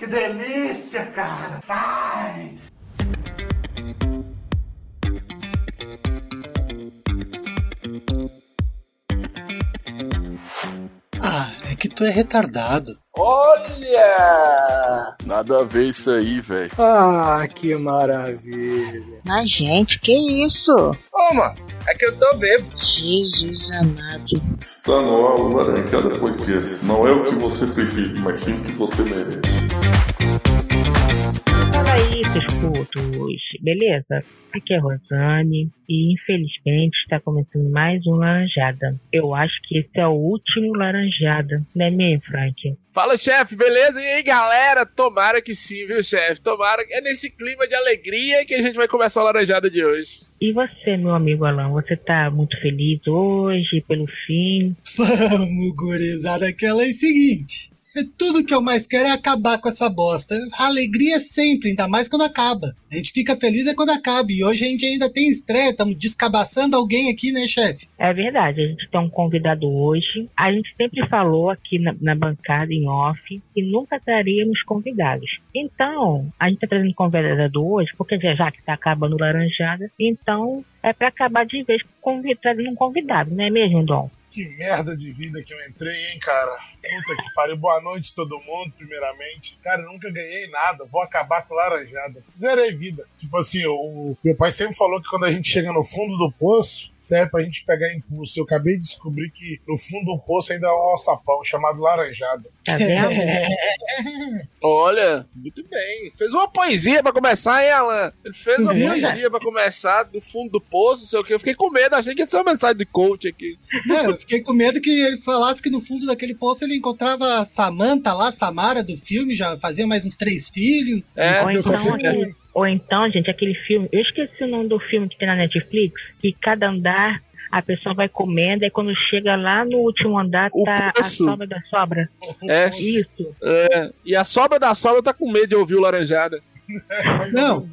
Que delícia, cara! Faz! Ah, é que tu é retardado. Olha! Nada a ver isso aí, velho. Ah, que maravilha. Mas, gente, que isso? Ô, mano, é que eu tô bêbado. Jesus amado. Está no ar o Laranjada Podcast. Não é o que você precisa, mas sim o que você merece. Putos. Beleza? Aqui é a Rosane e infelizmente está começando mais um Laranjada. Eu acho que esse é o último Laranjada, né mesmo, Frank? Fala, chefe, beleza? E aí, galera? Tomara que sim, viu, chefe? Tomara que é nesse clima de alegria que a gente vai começar a laranjada de hoje. E você, meu amigo Alan, você tá muito feliz hoje pelo fim? Vamos, gurizada, aquela é o seguinte. É tudo que eu mais quero é acabar com essa bosta. A alegria é sempre, ainda mais quando acaba. A gente fica feliz é quando acaba. E hoje a gente ainda tem estreia, estamos descabaçando alguém aqui, né, chefe? É verdade, a gente tem um convidado hoje. A gente sempre falou aqui na, na bancada em off que nunca traríamos convidados. Então, a gente está trazendo convidado hoje, porque já, que está acabando laranjada, então é para acabar de vez com trazendo um convidado, não é mesmo, Dom? Que merda de vida que eu entrei, hein, cara? Puta que pariu. Boa noite, todo mundo, primeiramente. Cara, nunca ganhei nada. Vou acabar com laranjada. Zerei vida. Tipo assim, o meu pai sempre falou que quando a gente chega no fundo do poço, serve pra gente pegar impulso. Eu acabei de descobrir que no fundo do poço ainda há um alçapão chamado laranjada. Tá vendo? Olha, muito bem. Fez uma poesia pra começar, hein, Alan? Ele fez uma poesia pra começar do fundo do poço, não sei o que. Eu fiquei com medo, achei que ia ser uma mensagem de coach aqui. Não, eu fiquei com medo que ele falasse que no fundo daquele poço ele encontrava a Samantha lá, Samara do filme, já fazia mais uns três filhos. É, Ou eu só então, que- ou então, gente, aquele filme. Eu esqueci o nome do filme que tem na Netflix, que cada andar a pessoa vai comendo, e quando chega lá no último andar, O tá a poço. sobra da sobra. É, Isso. é. E a sobra da sobra tá com medo de ouvir o laranjada. Não.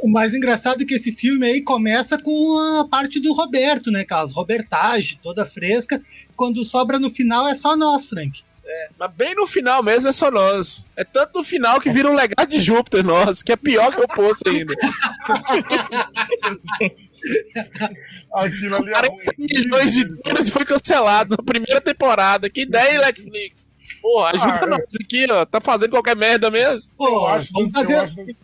O mais engraçado é que esse filme aí começa com a parte do Roberto, né, Carlos? Robertagem, toda fresca. Quando sobra no final é só nós, Frank. Mas bem no final mesmo é só nós. É tanto no final que vira um legado de Júpiter nosso, que é pior que o poço ainda. Aquilo ali é 40 ruim. milhões de dólares foi cancelado na primeira temporada. Que ideia, Netflix? Porra, ajuda Ah, nós aqui, ó. Tá fazendo qualquer merda mesmo? Pô, acho vamos que- eu fazer.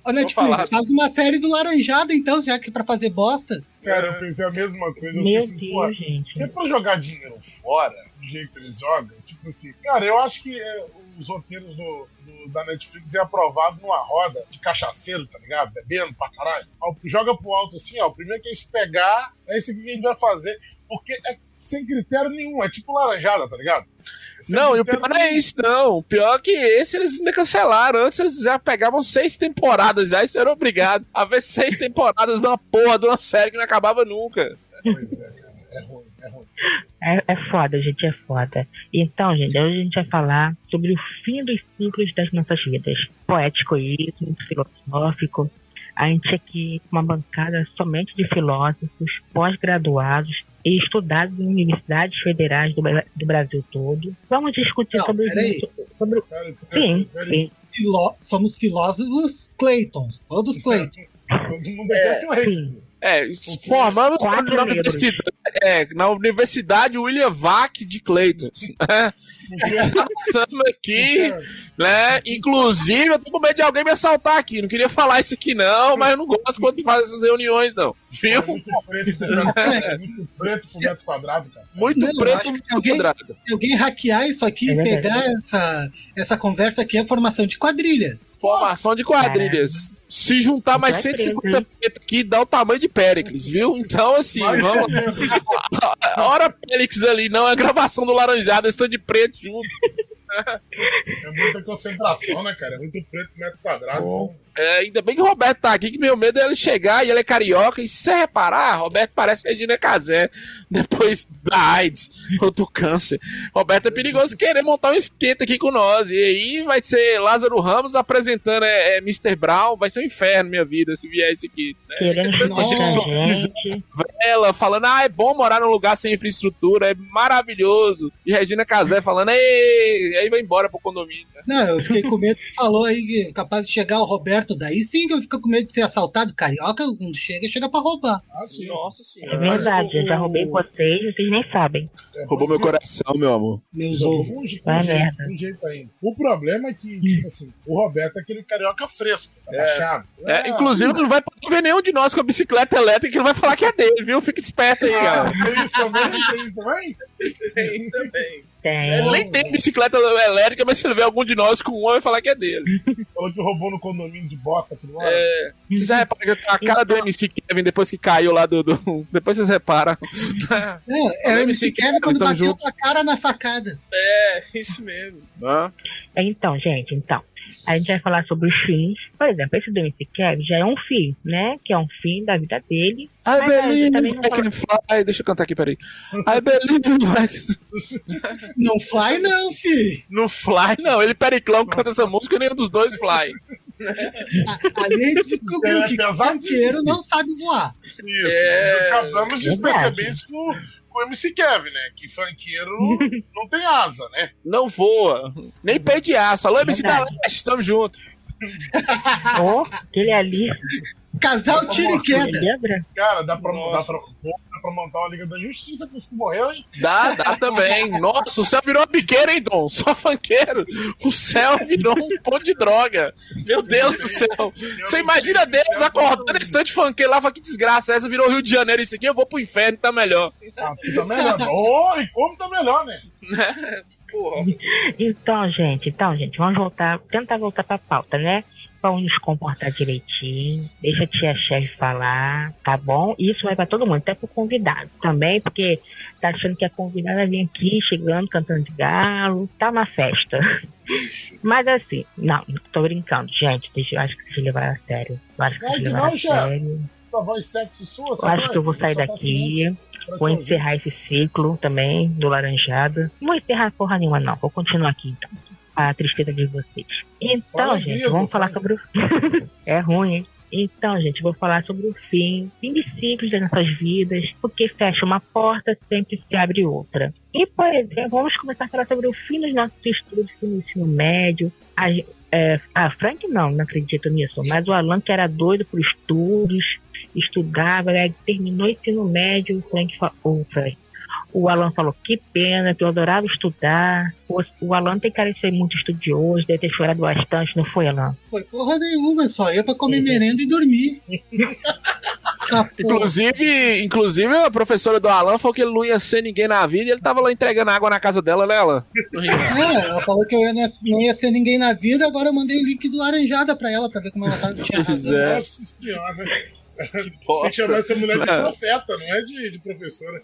Ô, Netflix, falar. faz uma série do Laranjada, então, já que é pra fazer bosta. Cara, eu pensei a mesma coisa. Eu Meu pensei, pô, Deus, gente. se é pra jogar dinheiro fora, do jeito que eles jogam, tipo assim, cara, eu acho que é, os roteiros do, do- da Netflix é aprovado numa roda de cachaceiro, tá ligado? Bebendo pra caralho. Joga pro alto assim, ó. O primeiro que é se pegar, é isso que a gente vai fazer. Porque é sem critério nenhum, é tipo laranjada, tá ligado? É sem Não, e o pior não é nenhum. isso, não. O pior é que esse eles ainda cancelaram. Antes eles já pegavam seis temporadas já, isso era obrigado a ver seis temporadas de uma porra de uma série que não acabava nunca. Pois é, cara. É ruim, é ruim. É, é foda, gente, é foda. Então, gente, hoje a gente vai falar sobre o fim dos ciclos das nossas vidas. Poético isso, muito filosófico. A gente aqui com uma bancada somente de filósofos, pós-graduados e estudados em universidades federais do, do Brasil todo. Vamos discutir Não, sobre, peraí. sobre. Cara, Sim, cara, sim, Filó- somos filósofos Claytons, todos Claytons. Todo mundo aqui é sim. É, formamos Quatro na negros. universidade, é, na Universidade William Vac de Clayton. né? Passamos aqui, né? Inclusive, eu tô com medo de alguém me assaltar aqui. Não queria falar isso aqui, não, mas eu não gosto quando faz essas reuniões, não. Viu? É muito preto pro metro, é muito preto pro metro quadrado, cara. Muito Não, preto, que muito alguém- quadrado. Se alguém hackear isso aqui É e pegar essa, essa conversa aqui, é formação de quadrilha. Formação de quadrilhas. Se juntar mais Vai 150 preto aqui, dá o tamanho de Péricles, viu? Então, assim, Mais vamos. Hora Péricles ali, não é gravação do Laranjada, eles estão de preto junto. É muita concentração, né, cara? É muito preto por metro quadrado. Bom. Então, É, ainda bem que o Roberto tá aqui, que meu medo é ele chegar e ele é carioca. E se você reparar, Roberto parece Regina Casé depois da AIDS ou do câncer. Roberto é perigoso querer montar um esquenta aqui com nós. E aí vai ser Lázaro Ramos apresentando é, é Mr. Brown. Vai ser um inferno minha vida se vier esse aqui. né? Ela falando, ah, é bom morar num lugar sem infraestrutura, é maravilhoso. E Regina Casé falando, ei, aí vai embora pro condomínio. né? Não, eu fiquei com medo que falou aí que é capaz de chegar o Roberto daí sim que eu fico com medo de ser assaltado. Carioca, quando chega, chega pra roubar. Ah, sim. Nossa É senhora. verdade, eu já roubei vocês, vocês nem sabem. É, Roubou meu coração, meu amor. Meus ovos. um, um jeito, um jeito ainda. O problema é que, tipo assim, o Roberto é aquele carioca fresco, tá É. baixado. É, Ah, inclusive, não vai poder ver nenhum de nós com a bicicleta elétrica que ele vai falar que é dele, viu? Fica esperto aí, Ah, galera. tem isso também? Tem isso também? Tem. Ele nem tem bicicleta elétrica, mas se ele ver algum de nós com uma, vai falar que é dele. Falou que roubou no condomínio de bosta, tudo mais. É, vocês já reparam que a cara do MC Kevin depois que caiu lá do. do- Depois vocês reparam. É, é o MC Kevin quando bateu junto. com a cara na sacada. É, isso mesmo. Hã? Então, gente, então. A gente vai falar sobre os fins. Por exemplo, esse do MC Kevin já é um fim, né? Que é um fim da vida dele. I believe não I can fly. Deixa eu cantar aqui, peraí. I believe I can... Não fly não, fi. No fly, não. Ele periclão canta essa música e nenhum dos dois fly. A- Ali a gente descobriu É que funkeiro não sabe voar. Isso. É. Acabamos de perceber isso com, com o MC Kevin, né? Que funkeiro não tem asa, né? Não voa. Nem pé de aço. Alô, MC da Verdade. Leste, estamos juntos. Ou aquele ali, Casal tira e queda. lembra? Cara, dá pra, dá, pra, dá pra montar uma Liga da Justiça com os que morreu, hein? Dá, dá também. Nossa, o céu virou uma biqueira, hein, Dom? Só funkeiro. O céu virou um ponto de droga. Meu Deus do céu. Você imagina Deus acordando esse tanto de funkeiro lá, fala que desgraça. Essa virou Rio de Janeiro, isso aqui eu vou pro inferno, tá melhor. Ah, tá melhor. Oh, e como tá melhor, né? Porra. Então, gente, então, gente, vamos voltar, tentar voltar pra pauta, né? Vamos nos comportar direitinho, deixa a tia chefe falar, tá bom? Isso vai pra todo mundo, até pro convidado também, porque tá achando que a convidada vem aqui chegando, cantando de galo, tá uma festa. Mas assim, não, tô brincando, gente, deixa, eu acho que vocês levaram a sério. Eu acho que vocês que levaram não, a sério. Essa voz sexy sua, Eu acho que eu vou sair Só daqui. Vou encerrar esse ciclo também do Laranjada. Não vou encerrar porra nenhuma, não. Vou continuar aqui então. A tristeza de vocês. Então, Fala, gente, vamos falar fala. sobre o. é ruim, hein? Então, gente, vou falar sobre o fim, fim de ciclos das nossas vidas, porque fecha uma porta, sempre se abre outra. E, por exemplo, vamos começar a falar sobre o fim dos nossos estudos no ensino médio. A, é, ah, Frank não, não acredito nisso, mas o Alan que era doido por estudos, estudava, né, terminou o ensino médio, o Frank, o Frank. O Alan falou, que pena, que eu adorava estudar. O, o Alan tem cara de ser muito estudioso, deve ter chorado bastante, não foi, Alan? Foi porra nenhuma, só ia pra comer merenda e dormir. Ah, porra. Inclusive, inclusive, a professora do Alan falou que ele não ia ser ninguém na vida e ele tava lá entregando água na casa dela, né, Alan? É, ela falou que eu ia não ia ser ninguém na vida, agora eu mandei o link do laranjada pra ela, pra ver como ela tá, Pois razão. é. Nossa senhora. Tem que chamar essa mulher de É. profeta, não é de, de professora.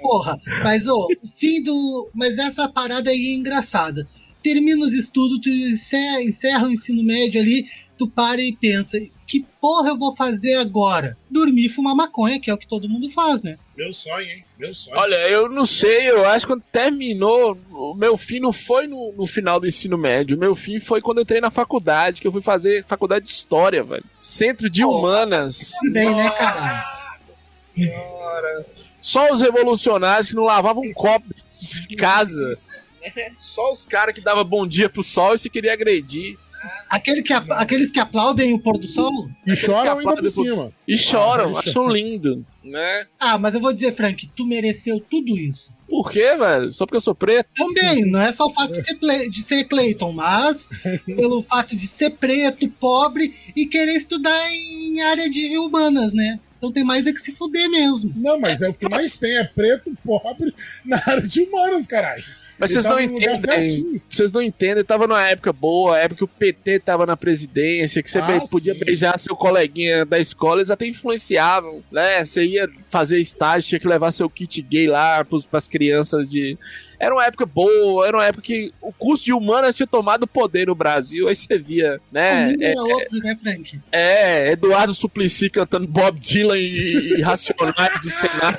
Porra, mas o fim do. Mas essa parada aí é engraçada. Termina os estudos, tu encerra, encerra o ensino médio ali, tu para e pensa, que porra eu vou fazer agora? Dormir e fumar maconha, que é o que todo mundo faz, né? Meu sonho, hein? Meu sonho. Olha, eu não sei, eu acho que quando terminou, o meu fim não foi no, no final do ensino médio. O meu fim foi quando eu entrei na faculdade, que eu fui fazer faculdade de História, velho. Centro de Pô, Humanas. Também, né, caralho? Nossa senhora. Só os revolucionários que não lavavam um copo de casa. Só os caras que davam bom dia pro sol e se queria agredir. Aquele que, aqueles que aplaudem o pôr do sol? E choram ainda por cima. E choram, Ah, acham lindo, né? Ah, mas eu vou dizer, Frank, tu mereceu tudo isso. Por quê, velho? Só porque eu sou preto? Também, não é só o fato de ser, Ple- de ser Clayton, mas pelo fato de ser preto, pobre e querer estudar em área de humanas, né? Então tem mais é que se fuder mesmo. Não, mas é o que mais tem, é preto, pobre, na área de humanos, caralho. Mas vocês não entendem. Vocês não entendem, tava numa época boa, época que o PT tava na presidência, que você Ah, podia sim. beijar seu coleguinha da escola, eles até influenciavam, né? Você ia fazer estágio, tinha que levar seu kit gay lá pros, pras crianças de. Era uma época boa, era uma época que o curso de humanas tinha tomado poder no Brasil, aí você via, né? mundo É, era outro, né, Frank? é, Eduardo Suplicy cantando Bob Dylan e, e Racionais do Senado.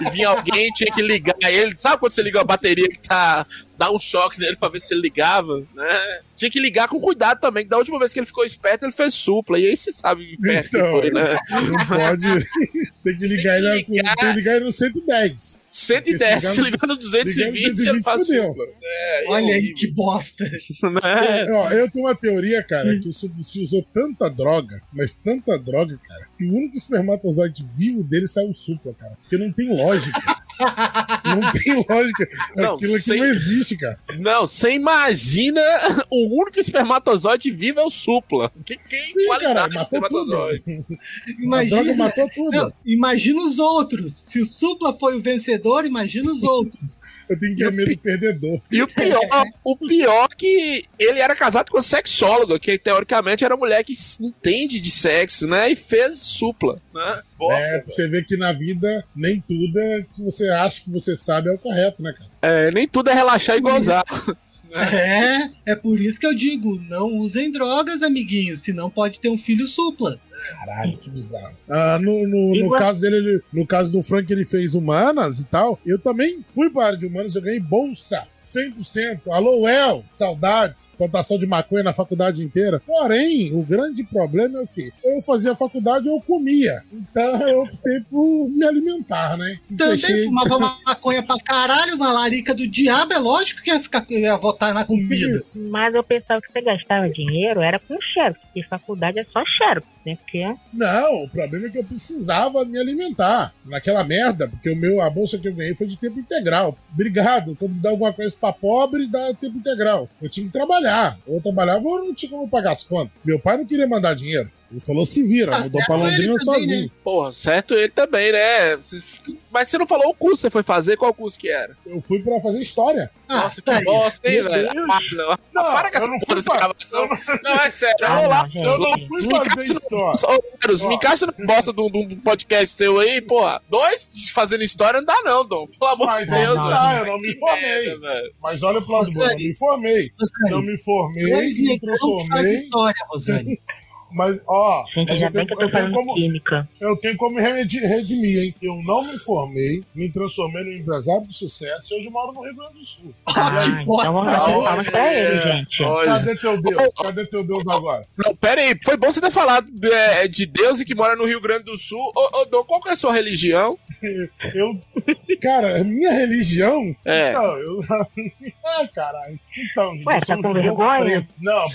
E vinha alguém, tinha que ligar ele. Sabe quando você liga a bateria que tá. Dá um choque nele pra ver se ele ligava, né? Tinha que ligar com cuidado também, que da última vez que ele ficou esperto, ele fez supla. E aí você sabe o inferno que Então, foi, né? Não pode. Tem que ligar ele, Tem que ligar. tem que ligar ele no 110. 110, Ligando- se ligando 220, ele faz supla. É, Olha aí que bosta. né? Ó, eu tenho uma teoria, cara, que o Suplicy usou tanta droga, mas tanta droga, cara, que o único espermatozoide vivo dele saiu supla, cara. Porque não tem lógica. não tem lógica. Não, Aquilo aqui sem- não existe, cara. Não, você imagina o único espermatozoide vivo é o supla. Que, que Sim, cara, matou tudo. espermatozoide. A droga Imagina, matou tudo. não, imagina os outros. Se o Supla foi o vencedor, imagina os outros. Eu tenho que ter medo de perdedor. E o pior, o pior que ele era casado com a sexóloga, que teoricamente era mulher que entende de sexo, né? E fez supla, né? Bosta, É, pra você ver que na vida nem tudo é que você acha que você sabe é o correto, né, cara? É, nem tudo é relaxar e gozar. É, é por isso que eu digo, não usem drogas, amiguinhos, senão pode ter um filho supla. Caralho, que bizarro. Ah, no, no, no caso dele, ele- no caso do Frank, ele fez humanas e tal. Eu também fui para a área de humanas, eu ganhei bolsa 100%. Alô, El, saudades. Plantação de maconha na faculdade inteira. Porém, o grande problema é o quê? Eu fazia faculdade eu comia. Então eu optei por me alimentar, né? E Também fechei- fumava maconha pra caralho na larica do diabo, é lógico que ia, ficar, ia votar na comida. Mas eu pensava que você gastava dinheiro era com xerox, porque faculdade é só xerox, né? Porque Não, o problema é que eu precisava me alimentar naquela merda, porque o meu, a bolsa que eu ganhei foi de tempo integral. Obrigado. Quando dá alguma coisa pra pobre, dá tempo integral. Eu tinha que trabalhar. Ou eu trabalhava ou eu não tinha como pagar as contas. Meu pai não queria mandar dinheiro. Ele falou: se vira, Tá mudou pra Londrina ele também, sozinho. né? Porra, certo ele também, né? Mas você não falou o curso que você foi fazer, qual curso que era? Eu fui pra fazer história. Ah, Nossa, tá que aí. bosta, hein, velho? Ah, não. Não, Para com eu essa não porra dessa gravação. eu Não, é sério. Ah, lá. Eu não fui Me fazer história. Me encaixa na bosta do, do, do podcast seu aí, porra. Dois fazendo história não dá, não, Dom. Pelo amor Mas de aí Deus, não, tá, velho. eu não me Que formei. Mas olha pro lado bom, eu me formei. Não me formei, Dois me faz transformei. história, Rosane. Mas, ó, Gente, mas eu tenho, eu tenho como. química. eu tenho como redimir, hein? Eu não me formei, me transformei num empresário de sucesso e hoje eu moro no Rio Grande do Sul. Ah, então vamos dar Olha, palmas pra ele, gente. Olha. Cadê teu Deus? Cadê teu Deus agora? Não, pera aí. Foi bom você ter falado de, de Deus e que mora no Rio Grande do Sul. Ô, ô Dom, qual que é a sua religião? Eu. Cara, minha religião. É. Não, eu. Ai, caralho. Então. Ué, eu tá um com judeu vergonha? preto. Não, é.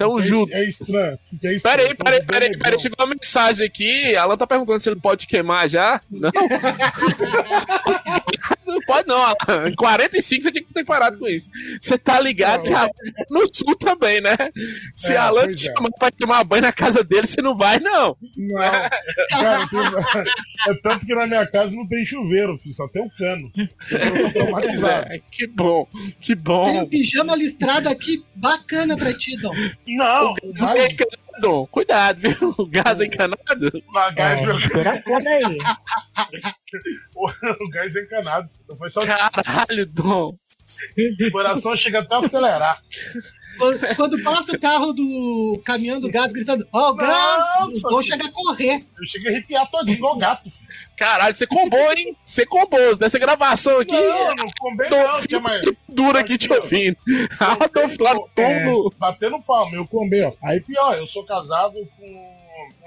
É estranho. É estranho. Pera aí, eu sou um pera aí, judeu pera aí, negão. pera aí. Chegou uma mensagem aqui. Alan tá perguntando se ele pode queimar já. Não. não pode não, Alan. Em 45 você tinha que ter parado com isso. Você tá ligado que Alan tá no sul também, né? Se É, Alan te é. chamar pra tomar banho na casa dele, você não vai, não. Não. Cara, tenho- é tanto que na minha casa não tem chuveiro, filho, só tem um cano. Eu sou traumatizado. É, que bom, que Tem bom. um pijama listrado aqui bacana pra ti, Dom. Não, é mas encanado. Cuidado, viu? O gás é encanado. o gás, meu- Segura foda aí. o gás é encanado. Não foi só Caralho, Dom. o coração chega até a acelerar. Quando, quando passa o carro do caminhão do gás gritando, ó, o gás, Nossa, o Dom chega a correr. Eu cheguei a arrepiar todinho igual gato. Caralho, você combou, hein? Você combou. Dessa gravação aqui, Não, não combei não, que é mais. dura aqui te ouvindo. Adolf lá no túmulo. Batendo palma, eu combei, ó. Aí pior, eu sou casado com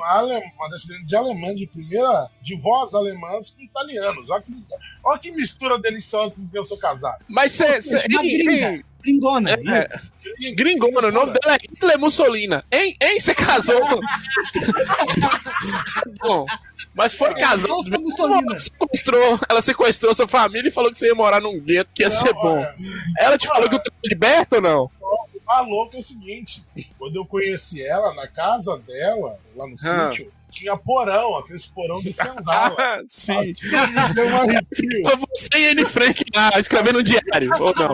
alem, uma descendente de alemã de primeira, de vós alemãs com italianos. Olha que, olha que mistura deliciosa com que eu sou casado. Mas você. gringa. Gringona. É. isso. Gringona, o nome dela é Hitler Mussolina. Hein? Hein? Você casou? Bom, mas foi casado. Mesmo. Mussolina. Ela sequestrou, ela sequestrou sua família e falou que você ia morar num gueto, que ia Não, ser bom. olha, Ela te falou que o é liberto ou não? A louca é o seguinte: quando eu conheci ela, na casa dela, lá no Ah. sítio, tinha porão, aqueles porão de senzala. Ah, sim. Deu um arrepio. Pra sem Anne Frank lá, escrevendo um diário, ou não?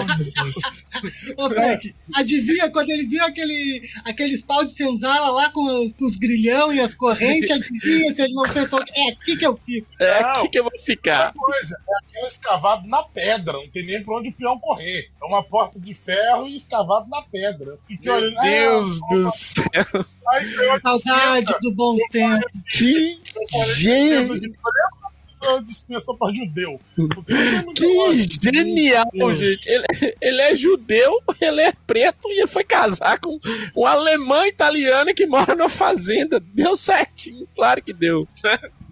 Ô, Frank, adivinha quando ele viu aquele, aqueles pau de senzala lá com os, com os grilhão e as correntes, adivinha se ele não pensou, é aqui que eu fico. É Não. aqui que eu vou ficar. coisa, é aquela escavado na pedra, não tem nem pra onde o peão correr. É uma porta de ferro e escavado na pedra. Fiquei Meu olhando. Deus ah, do céu. Ganhou a Saudade do bom tempo. Que Gente. dispensa pra judeu. Que genial, gente. Ele, ele é judeu, ele é preto e ele foi casar com um alemão italiano que mora numa fazenda. Deu certinho, claro que deu.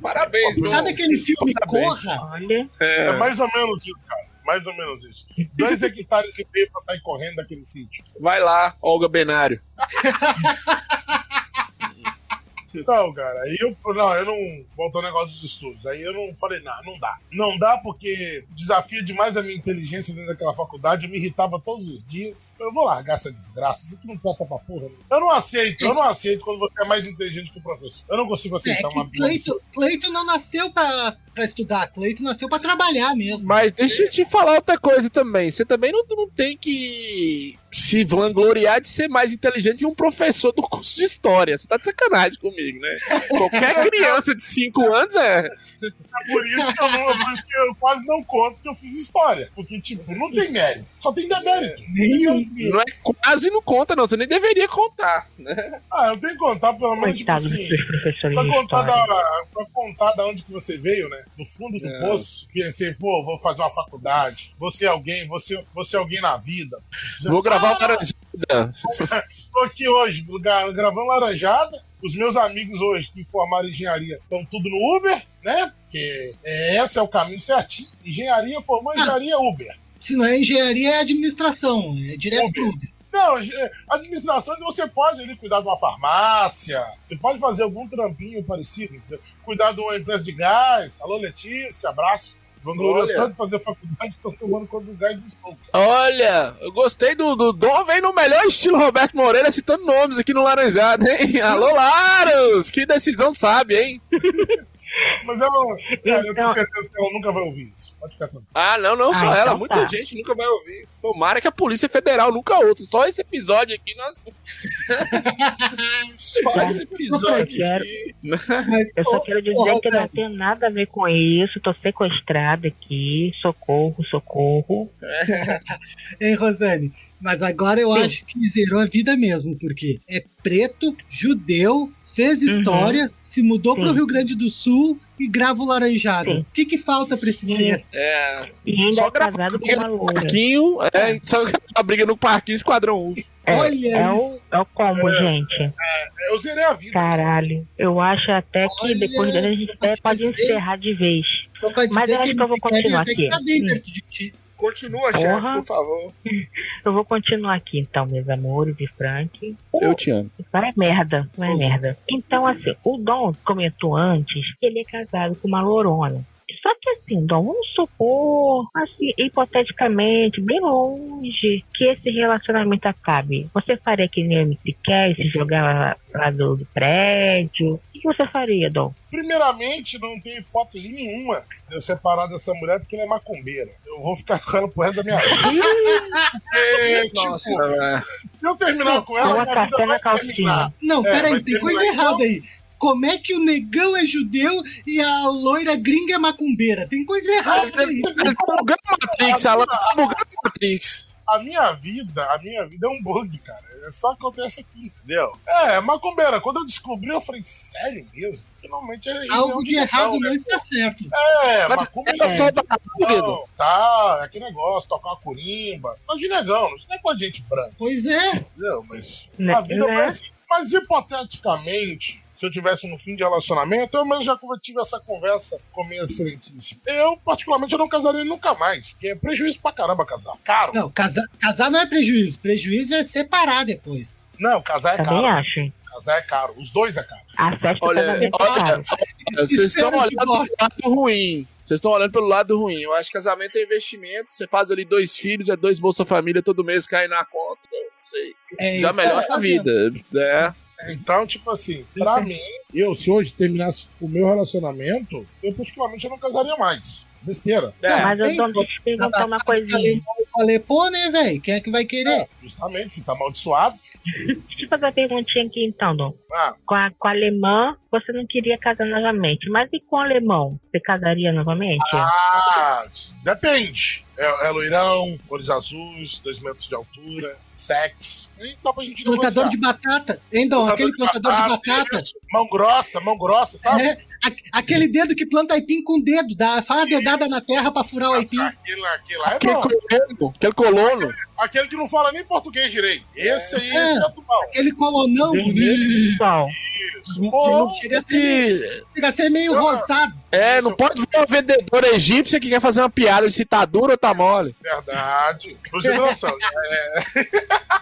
Parabéns, meu. Sabe aquele filme Parabéns. Corra? Olha, É mais ou menos isso, cara. Mais ou menos isso. Dois hectares e meio pra sair correndo daquele sítio. Vai lá, Olga Benário. Não, cara, aí eu. Não, eu não. Voltou ao negócio dos estudos. Aí eu não falei, não, não dá. Não dá porque desafia demais a minha inteligência dentro daquela faculdade. Eu me irritava todos os dias. Eu vou largar essa desgraça. Isso aqui não passa pra porra. Né? Eu não aceito, eu não aceito quando você é mais inteligente que o professor. Eu não consigo É aceitar uma que Cleito, Cleito não nasceu pra, pra estudar, Cleito nasceu pra trabalhar mesmo. Mas deixa eu te falar outra coisa também. Você também não, não tem que se vangloriar de ser mais inteligente que um professor do curso de história. Você tá de sacanagem comigo, né? Qualquer criança de 5 anos é. É por isso que eu não, é por isso que eu quase não conto que eu fiz história. Porque, tipo, não tem mérito. Só tem demérito. Nenhum. Não é quase não conta, não. Você nem deveria contar. Ah, eu tenho que contar pelo menos, tipo coitado assim. Pra de contar, da, pra contar da onde que você veio, né? Do fundo do É. poço. Pensei, pô, vou fazer uma faculdade. Você é alguém, você, você é alguém na vida. Vou gravar o Ah, Laranjada. Tô aqui hoje, gra- gravando Laranjada. Os meus amigos hoje que formaram engenharia estão tudo no Uber, né? Porque é, esse é o caminho certinho. Engenharia formou engenharia Uber. Se não é engenharia, é administração. É direto pro Uber. Não, ge- administração você pode ali cuidar de uma farmácia, você pode fazer algum trampinho parecido, cuidar de uma empresa de gás. Alô, Letícia, abraço. Vangloriou Olha. tanto fazer faculdade, estou tomando conta do gás do fogo. Olha, eu gostei do, do Dom, vem no melhor estilo Roberto Moreira citando nomes aqui no Laranjado, hein? Alô, Laros! Que decisão sabe, hein? Mas ela, cara, eu tenho Então- certeza que ela nunca vai ouvir isso. Pode ficar tranquilo. Ah, não, não Ah, só ela. então Muita tá. gente nunca vai ouvir. Tomara que a Polícia Federal nunca ouça. Só esse episódio aqui, nós. só esse episódio quero. aqui. Mas, Eu só quero dizer que não Rosane, tem nada a ver com isso. Tô sequestrada aqui. Socorro, socorro. Hein, Rosane? Mas agora eu Sim. acho que zerou a vida mesmo, porque é preto, judeu, fez história, se mudou pro Uhum. Sim. Rio Grande do Sul e grava o Laranjada. O que, que falta pra esse ser? É. E ainda Só é casado com uma no loura. parquinho. É, só a briga no parquinho, Esquadrão 1. É, Olha é, o, isso. é o combo, gente. Eu zerei a vida. Caralho. Eu acho até que Olha, depois dele a gente até pode dizer- encerrar de vez. Dizer Mas eu acho que eu vou continuar aqui. Tá bem Hum. perto de ti. Continua, chefe, por favor. Eu vou continuar aqui então, meus amores de Frank. Eu te amo. Vai merda, vai merda. Então, assim, o Dom comentou antes que ele é casado com uma lorona. Só que assim, Dom, vamos supor, assim, hipoteticamente, bem longe, que esse relacionamento acabe. Você faria que nem o MC quer, se jogar lá, lá do, do prédio? O que você faria, Dom? Primeiramente, não tem hipótese nenhuma de eu separar dessa mulher porque ela é macumbeira. Eu vou ficar com ela pro resto da minha vida. Porque, tipo, Nossa, se eu terminar com ela, minha vida vai terminar. Não, É, peraí, vai tem coisa então. errada aí. Como é que o negão é judeu e a loira gringa é macumbeira? Tem coisa errada aí. Ele tá bugando Matrix, Alan. Tá bugando Matrix. A minha vida, a minha vida é um bug, cara. É só acontece aqui, entendeu? É, macumbeira. Quando eu descobri, eu falei, sério mesmo? Finalmente é Algo de errado né? não está certo. É, Mas macumbeira. é só da. Não, tá, é que negócio, tocar uma corimba. Mas de negão, isso não é com a gente branca, Pois é. entendeu? Mas Né- a vida né? foi assim. Mas hipoteticamente, se eu tivesse no fim de relacionamento, eu mesmo já tive essa conversa com minha excelentíssima. Eu, particularmente, eu não casaria nunca mais, porque é prejuízo pra caramba casar. Caro. Não, casar, casar não é prejuízo. Prejuízo é separar depois. Não, casar é Também caro. acho. hein? Casar é caro. Os dois é caro. Olha, é olha. Vocês estão olhando pelo lado ruim. Vocês estão olhando pelo lado ruim. Eu acho que casamento é investimento. Você faz ali dois filhos, é dois Bolsa Família todo mês cai na conta. Não sei. É Já melhora a vida. É. Então, tipo assim, pra mim, eu, se hoje terminasse o meu relacionamento, eu particularmente eu não casaria mais. Besteira. É. Mas eu tô te perguntar uma coisinha. Alepô, né, velho? Quem é que vai querer? Justamente, filho, tá amaldiçoado. filho. Deixa eu fazer uma perguntinha aqui então, Dom. Ah, Com a, com a alemã, você não queria casar novamente. Mas e com o alemão? Você casaria novamente? ah, depende. É, é loirão, cores azuis, dois metros de altura, sexo. E dá pra gente Plantador negociar. de batata. Hein, Dom? Aquele plantador de batata. isso. Mão grossa, mão grossa, sabe? É, a- aquele dedo que planta aipim com dedo, dá só uma dedada na terra pra furar o aipim. Aquele, lá- aquele lá é Aquele bom. Colono, aquele colono. Aquele que não fala nem português direito. Esse aí, É. esse é do bom. Aquele colonão bonito. Sol. Isso. Não chega a ser, E, chega a ser meio rosado. é, não pode ver uma vendedora egípcia que quer fazer uma piada se tá dura ou tá mole. verdade. Pra você ter noção. É...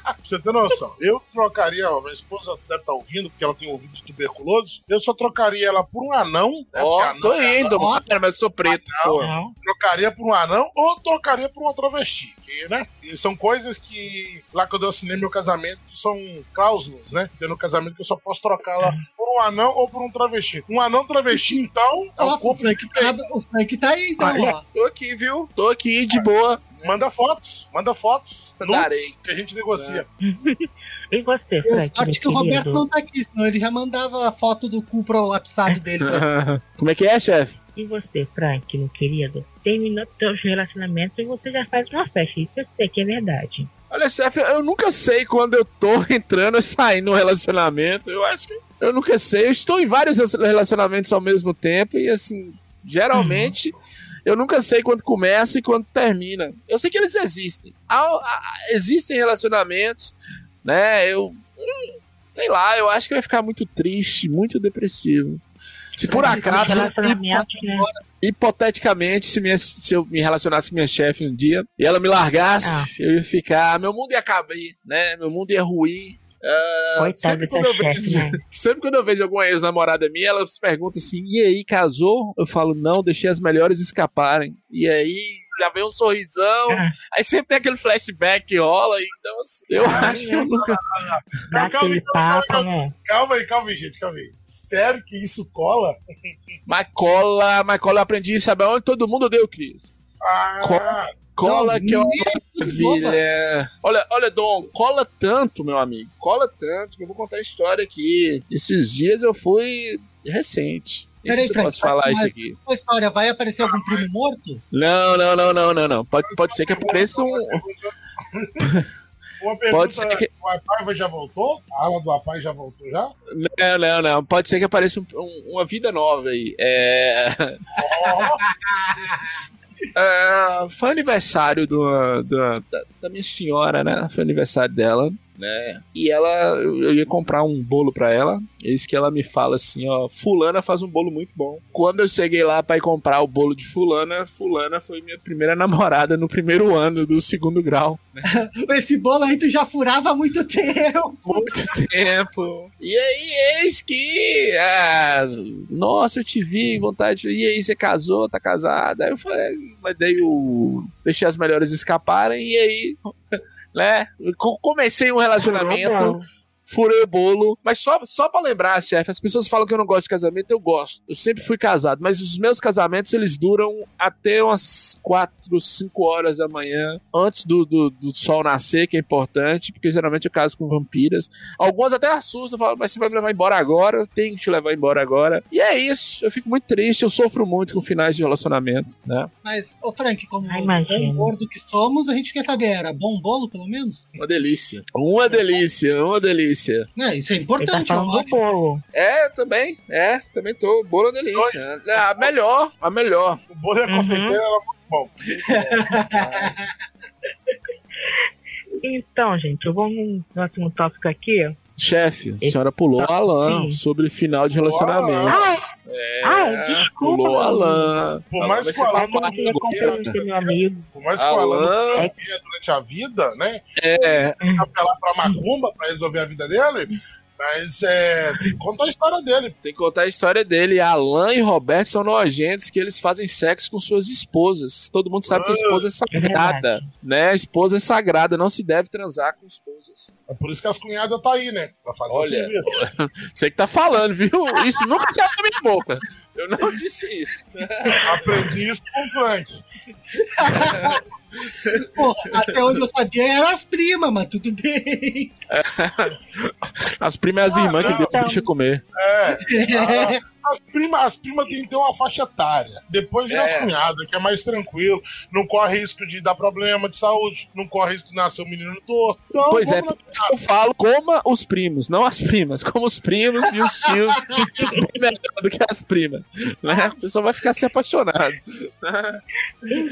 pra você ter noção. Eu trocaria, ó, minha esposa deve estar ouvindo, porque ela tem ouvido de tuberculoso. Eu só trocaria ela por um anão. né, Ó, anão tô é indo, Ó. mano, mas eu sou preto. pô. Não. trocaria por um anão ou trocaria por uma travesti, que, né? E são coisas que lá quando eu assinei meu casamento são cláusulas, né? Tem no casamento que eu só posso trocar lá por um anão ou por um travesti. Um anão travesti, então, é Ó, o o, corpo Frank tá, o Frank tá aí, então, Olha. ó. Tô aqui, viu? Tô aqui de boa. Manda fotos, manda fotos. Nudes, que a gente negocia. E você, Eu Frank, sorte meu que o Roberto não tá aqui, senão ele já mandava a foto do cu prolapsado dele pra Como é que é, chefe? E você, Frank, meu querido? Terminou teus relacionamentos e você já faz uma festa. Isso eu sei que é verdade. Olha, chefe, eu nunca sei quando eu tô entrando e saindo no relacionamento. Eu acho que eu nunca sei. Eu estou em vários relacionamentos ao mesmo tempo e, assim, geralmente eu nunca sei quando começa e quando termina. Eu sei que eles existem. Existem relacionamentos, né? Eu. hum, Sei lá, eu acho que vai ficar muito triste, muito depressivo. Se por acaso, Relacionamentos, né? hipoteticamente, se, minha- se eu me relacionasse com minha chefe um dia e ela me largasse, eu ia ficar. Meu mundo ia acabar, né? Meu mundo ia ruir. Ah, Coitado sempre, quando eu chefe, vejo, né? sempre quando eu vejo alguma ex-namorada minha, ela se pergunta assim: e aí, casou? Eu falo: não, deixei as melhores escaparem. E aí, já vem um sorrisão. Ah. Aí sempre tem aquele flashback que rola. Então, assim, eu Ah, acho que eu é. nunca. Dá Calma calma, papo, calma, né? Calma aí, calma aí, gente, calma aí. Sério que isso cola? Mas cola, mas cola eu aprendi, sabe onde todo mundo deu, Cris? Ah, Cola Não, que é uma é maravilha. Olha, olha, Dom, cola tanto, meu amigo. Cola tanto que eu vou contar a história aqui. Esses dias eu fui recente. Peraí, Frank, posso falar mas- isso aqui. a história. Vai aparecer algum primo morto? Não, não, não, não, não, não. Pode, pode ser que apareça um. Uma Pode pergunta, ser que. o Apaiva já voltou? A ala do Apai já voltou já? Não, não, não. Pode ser que apareça um- um- uma vida nova aí. É. Ó, É, foi aniversário do, do- da, da minha senhora, né? Foi aniversário dela, né? E ela, eu ia comprar um bolo pra ela. Eis que ela me fala assim, ó, fulana faz um bolo muito bom. Quando eu cheguei lá pra ir comprar o bolo de fulana, fulana foi minha primeira namorada no primeiro ano do segundo grau. Esse bolo aí tu já furava há muito tempo. Muito tempo. E aí, eis que. ah, nossa, eu te vi, vontade. de- E aí, você casou, tá casada? Aí eu falei, mas daí o. Deixei as melhores escaparem, e aí. Né? Co- Comecei um relacionamento. Furei o bolo. Mas só, só pra lembrar, chefe, as pessoas falam que eu não gosto de casamento, eu gosto. Eu sempre fui casado, mas os meus casamentos, eles duram até umas 4, 5 horas da manhã, antes do, do, do sol nascer, que é importante, porque geralmente eu caso com vampiras. Algumas até assustam, falam, mas você vai me levar embora agora? Eu tenho que te levar embora agora. E é isso, eu fico muito triste, eu sofro muito com finais de relacionamento, né? Mas, ô Frank, como Ah, imagino. gordo que somos, a gente quer saber, era bom bolo, pelo menos? Uma delícia. Uma delícia, uma delícia. É, isso é tá importante, eu falando do bolo. É, também, é, também tô. Bolo é delícia. É, a melhor, a melhor. o bolo e a Uhum. confeiteira era muito bom. Então, gente, eu vou no próximo tópico aqui. Chefe, a senhora pulou a Alan sobre final de relacionamento. Ai, É, ai, desculpa. Pulou a Alan. Por Alan mais que o Alan não compreendo meu amigo. Por mais que o Alan não tenha durante a vida, né? é, Apelar pra macumba pra resolver a vida dele. Mas é, tem que contar a história dele. Tem que contar a história dele. Alan e Roberto são nojentos que eles fazem sexo com suas esposas. Todo mundo sabe que a esposa é sagrada, né? A esposa é sagrada, não se deve transar com esposas. É por isso que as cunhadas tá aí, né? Pra fazer o Olha, serviço. Você que tá falando, viu? Isso nunca saiu da minha boca. Eu não disse isso. Aprendi isso com o Frank. Pô, até onde eu sabia eram as primas, mas tudo bem. As primas e as Ah, irmãs que não. Deus deixa comer. É. a- As primas as prima têm que ter uma faixa etária. Depois vem É. as cunhadas, que é mais tranquilo. Não corre risco de dar problema de saúde. Não corre risco de nascer um menino torto. Então, Pois é, vamos por isso que eu falo, coma os primos, não as primas, como os primos e os tios, que é bem melhor do que as primas. Né? Você só vai ficar se apaixonado.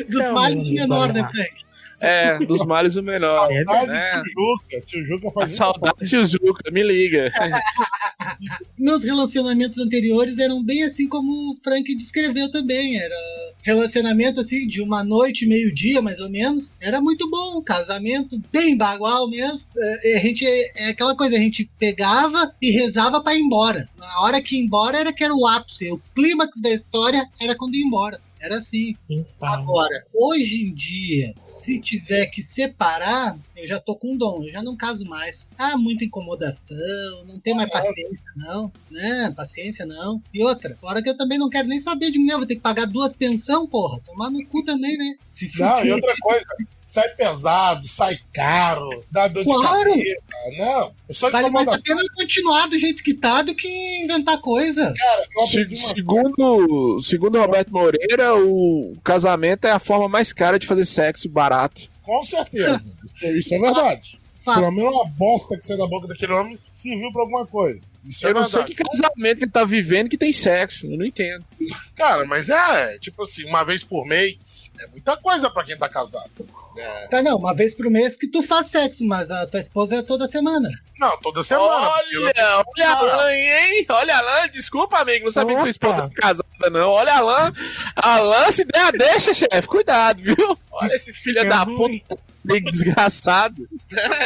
Dos males menor, né. Frank? É, dos males o menor. É Saudade né? tio Juca. Tio Juca A faz saudade tio Juca, me liga. Meus relacionamentos anteriores eram bem assim como o Frank descreveu também. Era relacionamento assim de uma noite, meio-dia, mais ou menos. Era muito bom, casamento bem bagual mesmo. É, a gente é aquela coisa, a gente pegava e rezava pra ir embora. Na hora que ia embora era que era o ápice, o clímax da história era quando ia embora. Era assim. Então, Agora, hoje em dia, se tiver que separar, eu já tô com dom, eu já não caso mais. Ah, muita incomodação, não tem mais paciência, não. Né? Paciência não. E outra, fora que eu também não quero nem saber de mulher, vou ter que pagar duas pensão, porra. Tomar no cu também, né? Se Não, e outra coisa, sai pesado, sai caro, dá dor Claro. de cabeça. Não, é só Vale mais a pena continuar do jeito que tá do que inventar coisa. Cara, eu Se- segundo, segundo Roberto Moreira, o casamento é a forma mais cara de fazer sexo barato. Com certeza. Isso, isso é verdade. Pelo menos uma bosta que sai da boca daquele homem serviu pra alguma coisa. Isso é Eu não sei que casamento que ele tá vivendo que tem sexo, eu não entendo. Cara, mas é, tipo assim, uma vez por mês é muita coisa pra quem tá casado. É. Tá, não, uma vez por mês que tu faz sexo, mas a tua esposa é toda semana. Não, toda semana. Olha, olha a Alan, hein? Olha a Alan, desculpa, amigo, não sabia que sua esposa Opa. tá casada, não. Olha a Alan. Alan, se der a deixa, chefe, cuidado, viu? Olha esse filho É da ruim. puta, bem desgraçado.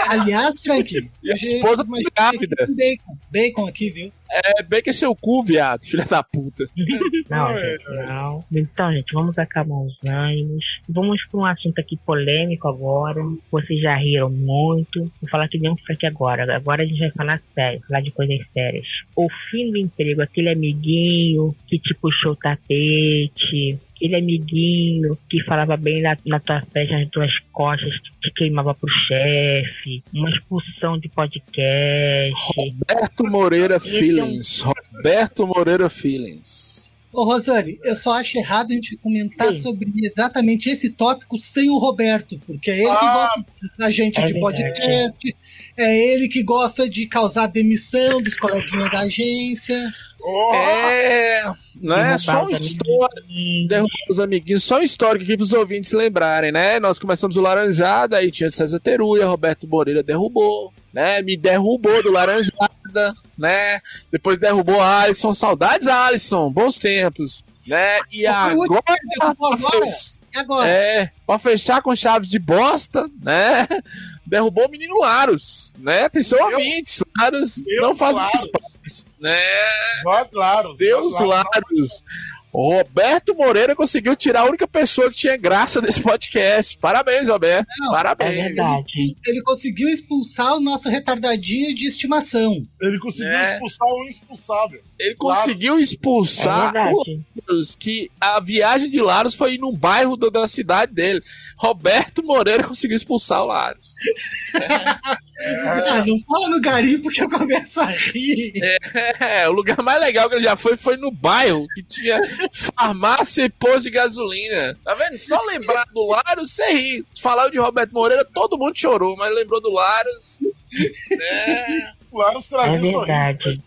Aliás, Frank, a esposa tá grávida. com Bacon, bacon aqui, viu? É bem que é seu cu, viado, filha da puta. Não, É. gente, não. Então, gente, vamos acalmar os ânimos. Vamos para um assunto aqui polêmico agora. Vocês já riram muito. Vou falar que nem um Frank agora. Agora a gente vai falar sério, falar de coisas sérias. O fim do emprego, aquele amiguinho que te puxou o tapete. Aquele amiguinho que falava bem na, na tua frente, nas tuas costas, te queimava pro chefe, uma expulsão de podcast. Roberto Moreira Feelings. Roberto Moreira Feelings. Ô, Rosane, eu só acho errado a gente comentar Sim. sobre exatamente esse tópico sem o Roberto, porque é ele que Ah, gosta da gente é de podcast, é ele que gosta de causar demissão dos coleguinhas da agência. Oh, É, não é só um os amiguinhos. derrubar os amiguinhos, só um histórico aqui pros ouvintes se lembrarem, né? Nós começamos o Laranjada, aí tinha César Teruia, Roberto Moreira derrubou, né? Me derrubou do Laranjada, né? Depois derrubou a Alisson, saudades Alisson, bons tempos, né? E agora, agora. E agora? é, pra fechar com chaves de bosta, né? Derrubou o menino Laros, né? Atenção ouvintes, Laros não faz mais parte, né? Laros. Deus God Laros. Laros. O Roberto Moreira conseguiu tirar a única pessoa que tinha graça desse podcast. Parabéns, Roberto. Não, É Parabéns. verdade. Ele conseguiu expulsar o nosso retardadinho de estimação. Ele conseguiu É. expulsar o inexpulsável. Ele conseguiu É expulsar o verdade. Laros, que a viagem de Laros foi num bairro da, da cidade dele. Roberto Moreira conseguiu expulsar o Laros. Ah, não fala no garimpo que eu começo a rir. É, o lugar mais legal que ele já foi foi no bairro, que tinha farmácia e posto de gasolina. Tá vendo? Só lembrar do Laros, você ri. Se falar de Roberto Moreira, todo mundo chorou, mas lembrou do Laros. Né? O Laros trazia É sorriso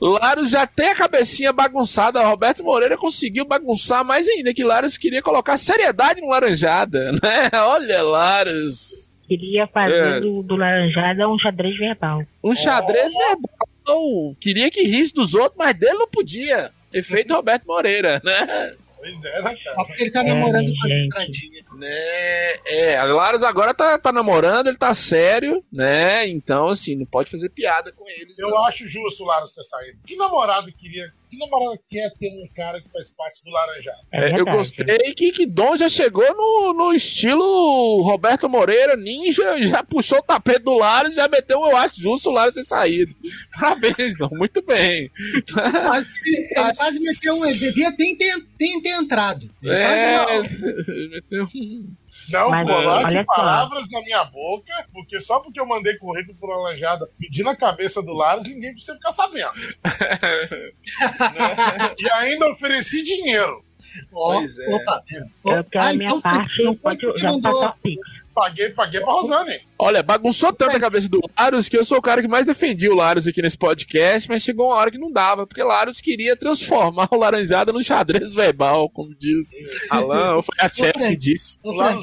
Laros já tem a cabecinha bagunçada. Roberto Moreira conseguiu bagunçar mais ainda, que Laros queria colocar seriedade no Laranjada, né? Olha, Laros. Queria fazer É. do, do Laranjada um xadrez verbal. Um xadrez verbal. Queria que risse dos outros, mas dele não podia. Efeito Roberto Moreira, né? Pois é, né, Só cara? porque ele tá É, namorando com a. Estradinha. Né? É, a Laros agora tá, tá namorando, ele tá sério, né? Então, assim, não pode fazer piada com eles. Eu não. acho justo o Laros ter saído. Que namorado queria. Que namorada quer ter um cara que faz parte do Laranjado? É É, eu gostei que, que Dom já chegou no, no estilo Roberto Moreira, ninja, já puxou o tapete do Laros e já meteu, eu acho justo o Laros ter saído. Parabéns, Dom, muito bem. Quase, ele Mas- quase meteu um. Ele devia ter, ter, ter, entrado. Ele quase É, não. meteu um- Não Mas, coloque só. palavras na minha boca, porque só porque eu mandei currículo pro Laranjada pedindo a cabeça do Laros, ninguém precisa ficar sabendo. e ainda ofereci dinheiro. Pois é. Opa, pera. Eu quero a Ah, minha então parte, não foi pode já mandou- passar o Pix. Paguei, paguei pra Rosane. Olha, bagunçou tanto a cabeça do Larus que eu sou o cara que mais defendia o Larus aqui nesse podcast, mas chegou uma hora que não dava, porque Larus queria transformar o Laranjada num xadrez verbal, como diz Alan, foi a chefe que disse. No então,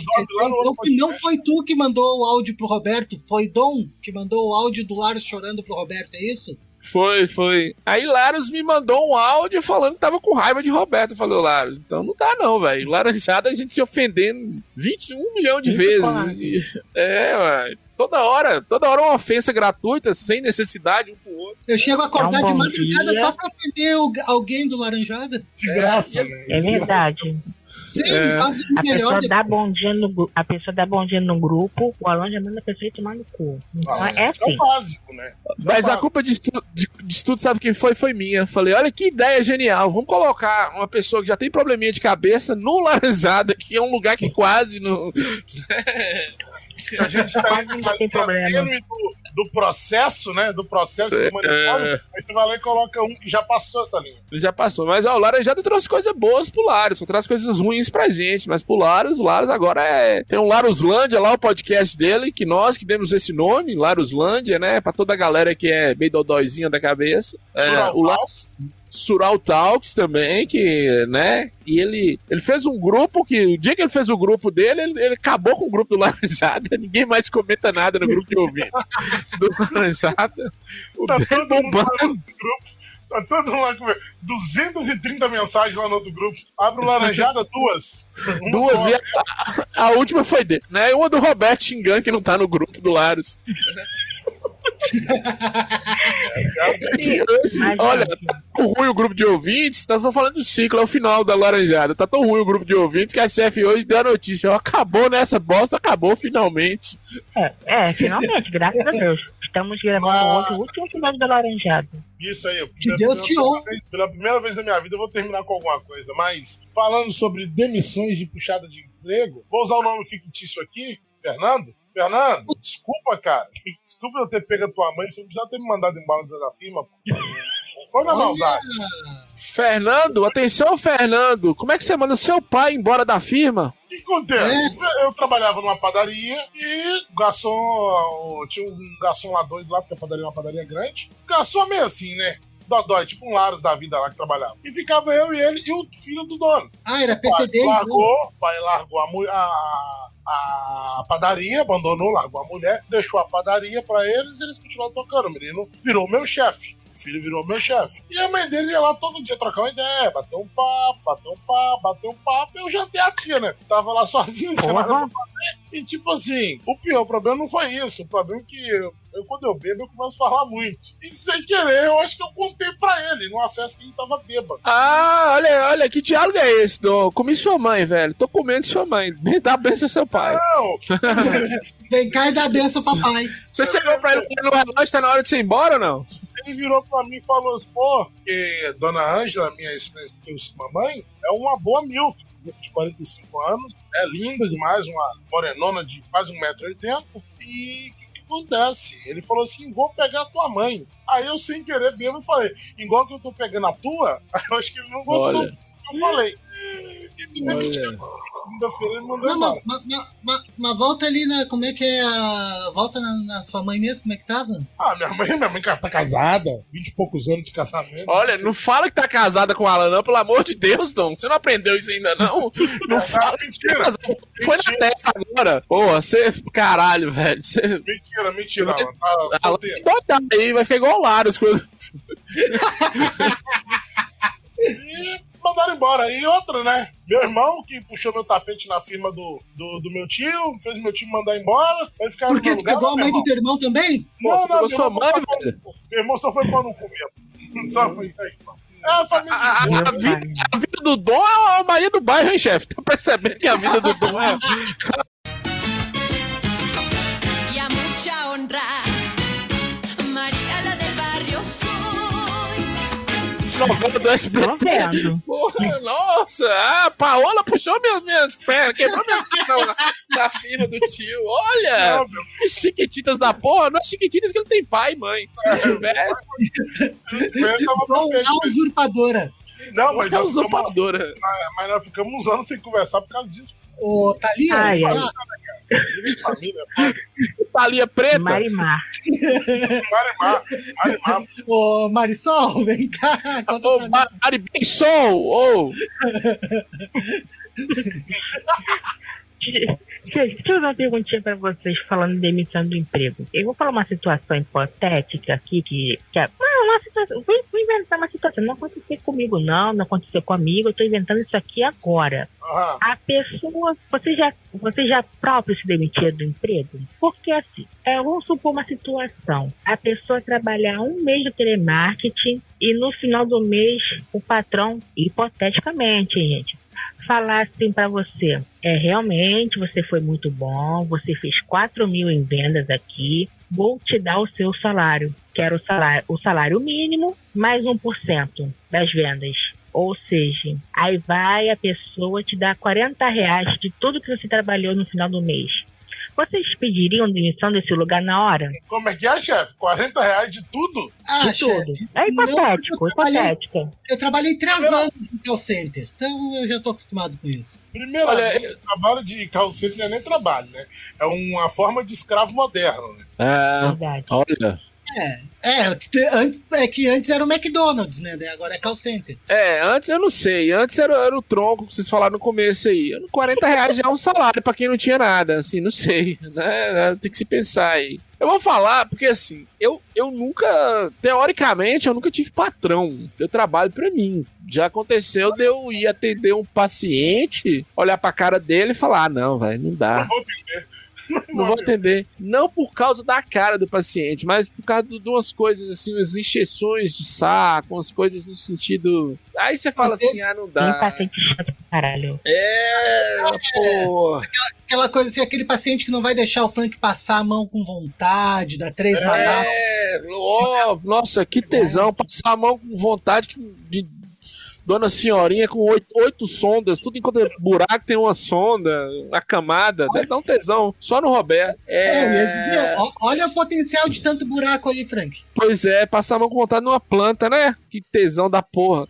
outro não foi tu que mandou o áudio pro Roberto, foi Dom que mandou o áudio do Laros chorando pro Roberto, é isso? Foi, foi. Aí Larus me mandou um áudio falando que tava com raiva de Roberto. Ô, Larus, então não dá não, velho. Laranjada a gente se ofendendo 21 milhão de vezes. E- É, velho. Toda hora, toda hora uma ofensa gratuita, sem necessidade um pro outro. Eu chego a acordar É um de madrugada dia. só pra ofender alguém do Laranjada. De graça, né? É verdade. Sim, É. A pessoa dá bom dia no a pessoa dá bom dia no grupo, o Alan já manda a pessoa ir tomar no cu. Então Ah, mas é é assim. o básico, né? Isso é Mas a básico. culpa de, tudo, sabe quem foi? Foi minha. Falei, olha que ideia genial. Vamos colocar uma pessoa que já tem probleminha de cabeça no Laranjada, que é um lugar que quase não. A gente está indo na linha do, do processo, né? Do processo do monopólio. É, Aí você vai lá e coloca um que já passou essa linha. já passou. Mas ó, o Laranjada trouxe coisas boas pro Laros, só traz coisas ruins pra gente. Mas pro Laros, o Laros agora é. Tem um Laruslândia lá, o podcast dele, que nós que demos esse nome, Laruslândia, né? Pra toda a galera que é bem dodóizinha da cabeça. É, o Laros. Sural Talks também, que, né? E ele, ele fez um grupo que, o dia que ele fez o grupo dele, ele, ele acabou com o grupo do Laranjada. Ninguém mais comenta nada no grupo de ouvintes do Laranjada. O Tá todo mundo no grupo. Tá todo mundo lá com 230 mensagens lá no outro grupo. Abre o Laranjada, duas. Uma Duas e a, a última foi dele, né? Uma do Roberto xingando que não tá no grupo do Laros. Mas, Olha, gente, tá tão ruim o grupo de ouvintes, nós estamos falando do ciclo, é o final da laranjada. Tá tão ruim o grupo de ouvintes que a chefe hoje deu a notícia. ó, Acabou nessa bosta, acabou finalmente. é, é, finalmente, graças a Deus. Estamos gravando Ah. hoje o último episódio da Laranjada. Isso aí. Que Deus te vez, pela primeira vez na minha vida eu vou terminar com alguma coisa. Mas, falando sobre demissões de puxada de emprego, vou usar o nome fictício aqui, Fernando. Fernando, desculpa, cara. Desculpa eu ter pego a tua mãe, você não precisava ter me mandado embora da firma. pô. Não foi na maldade. Fernando, atenção, Fernando. Como é que você manda seu pai embora da firma? O que acontece? Eu trabalhava numa padaria e o garçom. Tinha um garçom lá doido lá, porque a padaria é uma padaria grande. O garçom é meio assim, né? Dodói, tipo um Laros da vida lá que trabalhava. E ficava eu e ele e o filho do dono. Ah, era O pai PCD. então. largou, o pai largou a, a, a padaria, abandonou, largou a mulher, deixou a padaria pra eles e eles continuaram tocando. O menino virou meu chefe. O filho virou meu chefe. E a mãe dele ia lá todo dia trocar uma ideia, bater um papo, bater um papo, bater um papo. Eu jantei a tia, né? Tava lá sozinho, não tinha nada pra fazer. E tipo assim, o pior problema não foi isso. O problema é que eu, quando eu bebo, eu começo a falar muito. E sem querer, eu acho que eu contei pra ele, numa festa que ele tava bêbado. Ah, olha, olha, que diálogo é esse? Dom? Comi sua mãe, velho. Tô comendo sua mãe. Me dá benção seu pai. Não, Vem cá e dá benção, papai. Você chegou pra ele no relógio, tá na hora de você ir embora ou não? ele virou pra mim e falou assim, pô, que Dona Ângela, minha mamãe, é uma boa milf, milf de 45 anos, é linda demais, uma morenona de quase 1,80m, e acontece? Ele falou assim, vou pegar a tua mãe. Aí eu, sem querer, mesmo, falei, igual que eu tô pegando a tua, eu acho que ele não gostou Olha. eu falei. Segunda-feira ele mandou Não, mas, mas, mas- mas volta ali na. Como é que é a. Volta na, na sua mãe mesmo, como é que tava? Ah, minha mãe, minha mãe tá casada, 20 e poucos anos de casamento. Olha, não fala que tá casada com o Alan, não, pelo amor de Deus, Dom. Você não aprendeu isso ainda, não? Não fala tá mentira. Foi na testa agora. Pô, você. Caralho, velho. Você. mentira, mentira, Alan, tá Alan solteiro. doidado aí, vai ficar igual o Lara, as coisas. E mandaram embora. E outra, né? Meu irmão, que puxou meu tapete na firma do, do, do meu tio, fez meu tio mandar embora, vai ficar no Porque meu tu lugar. pegou a né, mãe meu do teu irmão também? Não, Pô, não, meu sua irmão mãe, só foi velho? pau no- Meu irmão só foi no cu mesmo. Só foi isso aí, só. É a família A, a- de a Deus, né? vida, a vida do Dom é a Maria do bairro, hein, chefe? Tá percebendo que a vida do Dom é. Novela do SBT. Porra, nossa, a Paola puxou minhas, minhas pernas, quebrou minhas pernas na, na fila do tio. Olha, Não, meu, que chiquititas da porra. Não é chiquititas que ele tem pai e mãe. Se não tivesse, mas- usurpadora. Não, mas é nós, ficamos, usurpadora. mas nós ficamos uns anos sem conversar por causa disso. Ô, Thalia, Ai, ai. Talinha preta. Marimar. Marimar, Marimar. ô, Marisol, vem cá. Ô, pra mim. Ma- Mari Ben Sol, ô. Gente, deixa eu fazer uma perguntinha pra vocês falando de demissão do emprego. Eu vou falar uma situação hipotética aqui que. que é, não, uma situação. Vou, vou inventar uma situação. Não aconteceu comigo, não. Não aconteceu comigo. Eu tô inventando isso aqui agora. Aham. A pessoa. Você já, você já próprio se demitiu do emprego? Porque assim, é, vamos supor uma situação. A pessoa trabalhar um mês de telemarketing e no final do mês o patrão, hipoteticamente, gente, falar assim pra você: é realmente você foi muito bom, você fez 4 mil em vendas aqui, vou te dar o seu salário. Quero o salário, o salário mínimo mais 1% das vendas. Ou seja, aí vai a pessoa te dar 40 reais de tudo que você trabalhou no final do mês. Vocês pediriam demissão desse lugar na hora? Como é que é, chefe? 40 reais de tudo? Ah, de tudo. chefe, É hipotético, eu trabalhei- hipotético. eu trabalhei três anos em call center, então eu já tô acostumado com isso. Primeiramente, o trabalho de calceiro não é nem trabalho, né? É uma forma de escravo moderno, né? É, Verdade. olha. É, antes- é que antes era o McDonald's, né? Agora é call center. É, antes eu não sei. Antes era, era o tronco que vocês falaram no começo aí. 40 reais já é um salário pra quem não tinha nada. Assim, não sei. Né? Tem que se pensar aí. Eu vou falar, porque assim, eu, eu nunca. Teoricamente, eu nunca tive patrão. Eu trabalho pra mim. Já aconteceu de eu ir atender um paciente, olhar pra cara dele e falar: ah, não, velho, não dá. Não vou entender. Não vou atender. Não por causa da cara do paciente, mas por causa de umas coisas assim, umas injeções de saco, umas coisas no sentido. Aí você fala assim, ah, não dá. paciente chato pra caralho. É, pô. Aquela coisa assim, aquele paciente que não vai deixar o Frank passar a mão com vontade, dar três baratas. É, ó, nossa, que tesão. Passar a mão com vontade de Dona Senhorinha com oito, oito sondas, tudo enquanto é buraco tem uma sonda, uma camada. Deve dar um tesão. Só no Roberto. É, É, eu ia dizer, ó, olha o potencial de tanto buraco aí, Frank. Pois é, passar a mão com vontade numa planta, né? Que tesão da porra.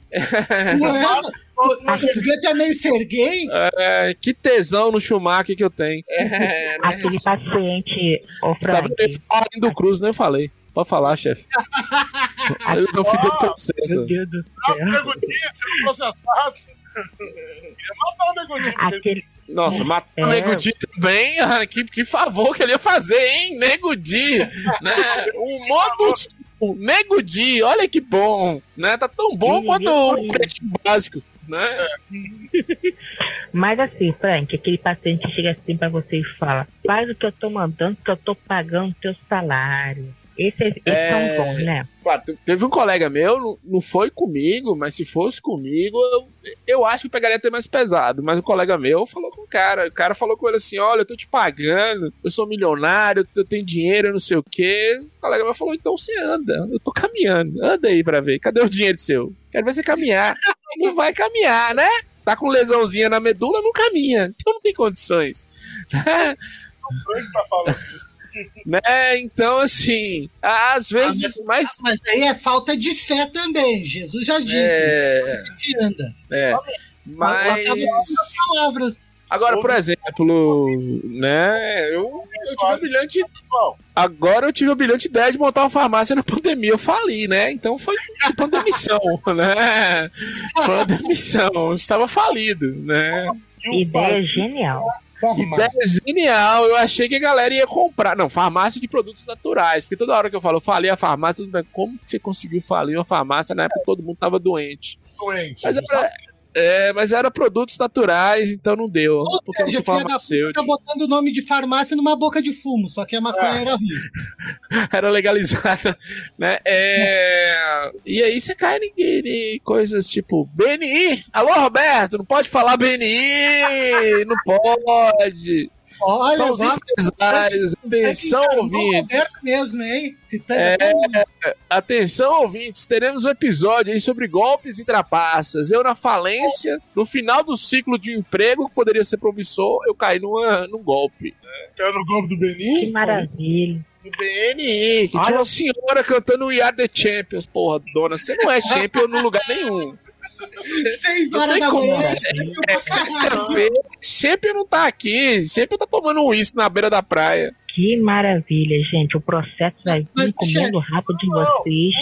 Não é? O Serguete é meio Serguei? É, que tesão no Schumacher que eu tenho. É, né? Aquele paciente, ô Tava Frank, falando do Cruz, nem falei. Pode falar, chefe. Eu não fui do meu processo. Deus do Nossa, céu. Sendo processado. Queria matar o. Aquele, Nossa, matou É. o Nego Di também. ah, Que, que favor que ele ia fazer, hein? Nego Di. Né? O modo sul, Nego Di, olha que bom. Né? Tá tão bom quanto o pretinho básico. Né? Mas assim, Frank, aquele paciente chega assim pra você e fala: faz o que eu tô mandando, que eu tô pagando teu salário. Esse, esse É. é um bom, né? Claro, te- teve um colega meu, não- foi comigo, mas se fosse comigo, eu, eu acho que eu pegaria até mais pesado. Mas o colega meu falou com o cara. O cara falou com ele assim: Olha, eu tô te pagando, eu sou milionário, eu tenho dinheiro, eu não sei o quê. O colega meu falou: Então você anda, eu tô caminhando, anda aí pra ver. Cadê o dinheiro seu? Quero ver você caminhar. não vai caminhar, né? Tá com lesãozinha na medula, não caminha. Então não tem condições. O Frank tá falando isso. né? Então, assim, às vezes, mas. Mas aí é falta de fé também. Jesus já disse. É, que anda. é. Mas. Acaba as palavras. Agora, por exemplo, né? Eu, eu tive a brilhante. Agora eu tive a brilhante ideia de montar uma farmácia na pandemia. Eu falei, né? Então foi tipo uma demissão, né? Foi uma demissão. Estava falido, né? Ideia genial. Ideia genial. Eu achei que a galera ia comprar. Não, farmácia de produtos naturais. Porque toda hora que eu falo, eu falei a farmácia, como que você conseguiu falir uma farmácia na época que todo mundo tava doente? doente. Mas é pra- É, mas era produtos naturais, então não deu. Ou porque não farmacêutico. tá botando o nome de farmácia numa boca de fumo, só que a maconha era ruim. era legalizada, né? É... E aí você cai em, em coisas tipo BNI. Alô, Roberto, não pode falar BNI, não pode. Olha, São os empresários, atenção, o ouvintes. Mesmo, hein? Citando É, atenção, ouvintes, teremos um episódio aí sobre golpes e trapaças. Eu na falência, no final do ciclo de emprego, que poderia ser promissor, eu caí numa, num golpe. Caiu no golpe do Benin? Que maravilha. Do BNI, que Olha- tinha uma senhora cantando We Are The Champions. Porra, dona, você não é champion no lugar nenhum. Seis Não horas da manhã. ser. É sexta-feira, champion não tá aqui. Champion tá tomando um uísque na beira da praia. Que maravilha, gente. O processo vai vir comendo rápido de vocês.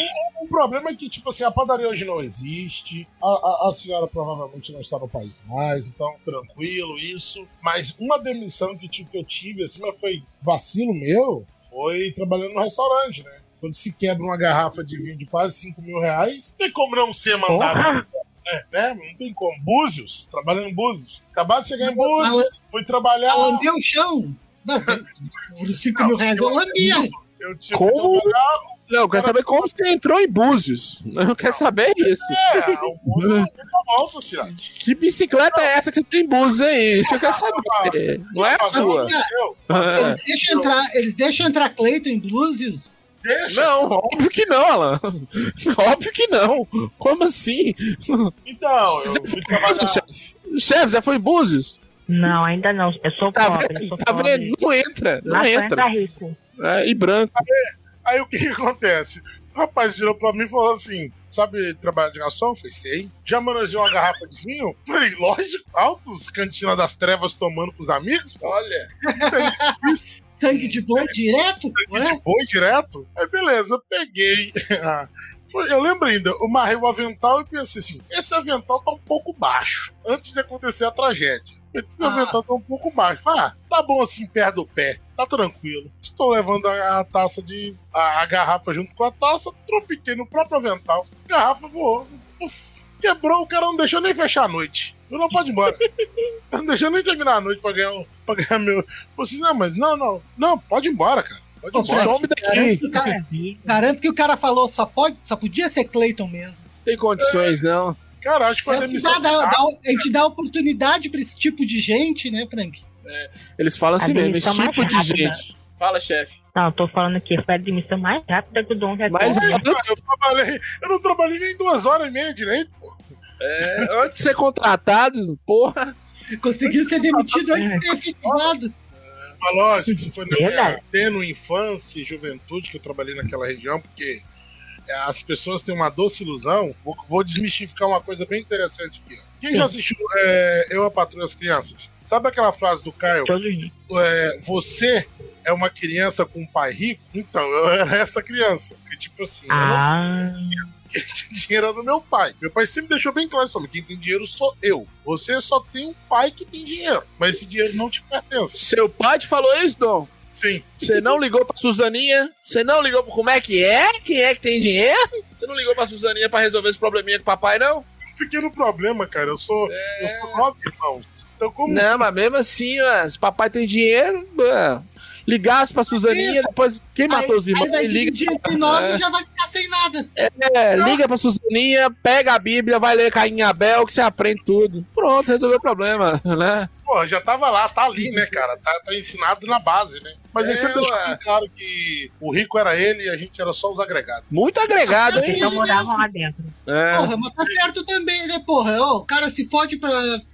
O problema é que, tipo assim, a padaria hoje não existe, a, a, a senhora provavelmente não está no país mais, então tranquilo isso. Mas uma demissão que, tipo, que eu tive, assim, mas foi vacilo meu, foi trabalhando no restaurante, né? Quando se quebra uma garrafa de vinho de quase 5 mil reais, tem como não ser mandado Porra, É, né? Não tem como. Búzios, trabalhando em Búzios. Acabado de chegar em Búzios, fui trabalhar. Lambia o chão. Não, Por 5 mil reais eu lambia. Eu tive Como? que trabalhar. Não, eu quero saber como você entrou em Búzios. Eu quero saber isso. É, o mundo é muito alto, cidade. Que bicicleta é essa que você tem em Búzios aí? Isso eu quero saber. Não é a sua. Eles deixam entrar, eles deixam entrar Cleiton em Bluesios? Deixa. Não, óbvio que não, Alan. Óbvio que não. Como assim? Então, eu fui trabalhar. chefe? Chefe, já foi em Búzios? Não, ainda não. Eu sou Tá pobre, vendo? sou Tá pobre. vendo? Não entra. Não Lá só entra. entra rico. É, e branco. Aí o que, que acontece? O rapaz virou pra mim e falou assim: Sabe trabalhar de garçom? Eu falei, sei. Já manejou uma garrafa de vinho? Eu Falei, lógico, altos, cantina das trevas tomando pros amigos. Olha, Sangue de boi direto? sangue Ué? de boi direto. Aí beleza, eu peguei. Foi- Eu lembro ainda, eu marrei o avental e pensei assim: esse avental tá um pouco baixo, antes de acontecer a tragédia. Esse Ah. avental tá um pouco baixo. Falei, ah, tá bom assim, perto do pé, tá tranquilo. Estou levando a, a taça de. A, a garrafa junto com a taça, tropiquei no próprio avental. A garrafa voou. Uf, quebrou, o cara não deixou nem fechar a noite. Eu não pode ir embora. não deixou nem terminar a noite pra ganhar, pra ganhar meu. Falei assim, não, mas não, não. Não, pode ir embora, cara. Pode ir embora. Some daqui. Garanto que, o Que cara, garanto que o cara falou só, pode, só podia ser Cleiton mesmo. Tem condições, não. Cara, acho que foi É que demissão. dá, dá- dá- a gente dá oportunidade pra esse tipo de gente, né, Frank? Eles falam assim A mesmo, esse tipo de rápida. gente. Fala, chefe. Não, eu tô falando que foi a demissão mais rápida que o Dom já Mas teve. Cara, eu, trabalhei, eu não trabalhei nem duas horas e meia direito, pô. É, antes de ser contratado, porra. Conseguiu ser demitido antes de ter efetivado. Mas lógico, isso foi na minha tênue infância e juventude que eu trabalhei naquela região, porque é, as pessoas têm uma doce ilusão. Vou, vou desmistificar uma coisa bem interessante aqui. Quem já assistiu é, Eu, a Patrulha as Crianças? Sabe aquela frase do Caio? É, você é uma criança com um pai rico? Então, eu era essa criança. Que tipo assim, eu não Ah, quem tinha dinheiro era o meu pai. Meu pai sempre deixou bem claro isso quem tem dinheiro sou eu. Você só tem um pai que tem dinheiro, mas esse dinheiro não te pertence. Seu pai te falou isso, Dom? Sim. Você não ligou pra Suzaninha? Você não ligou pra como é que é? Quem é que tem dinheiro? Você não ligou pra Suzaninha pra resolver esse probleminha com o papai, não? Um pequeno problema, cara. Eu sou, eu sou nove irmãos. Então, como Não, mas mesmo assim, ó, se papai tem dinheiro, ó, ligasse pra Suzaninha, depois quem matou os irmãos, aí liga, dividir entre nove e já vai ficar sem nada. é, liga pra Suzaninha, pega a Bíblia, vai ler Caim e Abel, que você aprende tudo. Pronto, resolveu o problema, né? Pô, já tava lá, tá ali, né, cara? Tá, tá ensinado na base, né? Mas ele É, sempre deixou bem claro que o rico era ele e a gente era só os agregados. Muito agregado, hein? não moravam lá dentro. É. Porra, mas tá certo também, né, porra? Ó, o cara se fode pra,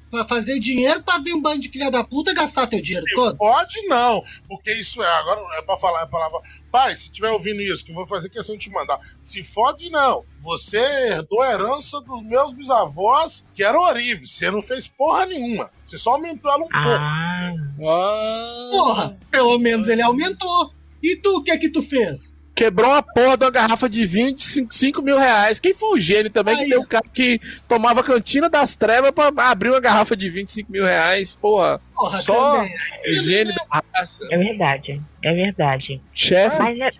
pra fazer dinheiro pra vir um bando de filha da puta gastar teu dinheiro Se todo. pode, não. Porque isso é, agora é pra falar a palavra. Pai, se tiver ouvindo isso, que eu vou fazer questão de te mandar. Se fode, não. Você herdou a herança dos meus bisavós, que eram horríveis. Você não fez porra nenhuma. Você só aumentou ela um pouco. Ah, Ah. Porra, pelo menos ele aumentou. E tu, o que que tu fez? Quebrou a porra de uma garrafa de vinho de 5 mil reais. Quem foi o gênio também Aí, que tem ó. um cara que tomava cantina das trevas pra abrir uma garrafa de 25 mil reais? Porra, Porra, Só- também. gênio da raça. é verdade. É verdade. Chefe. Mas, gente,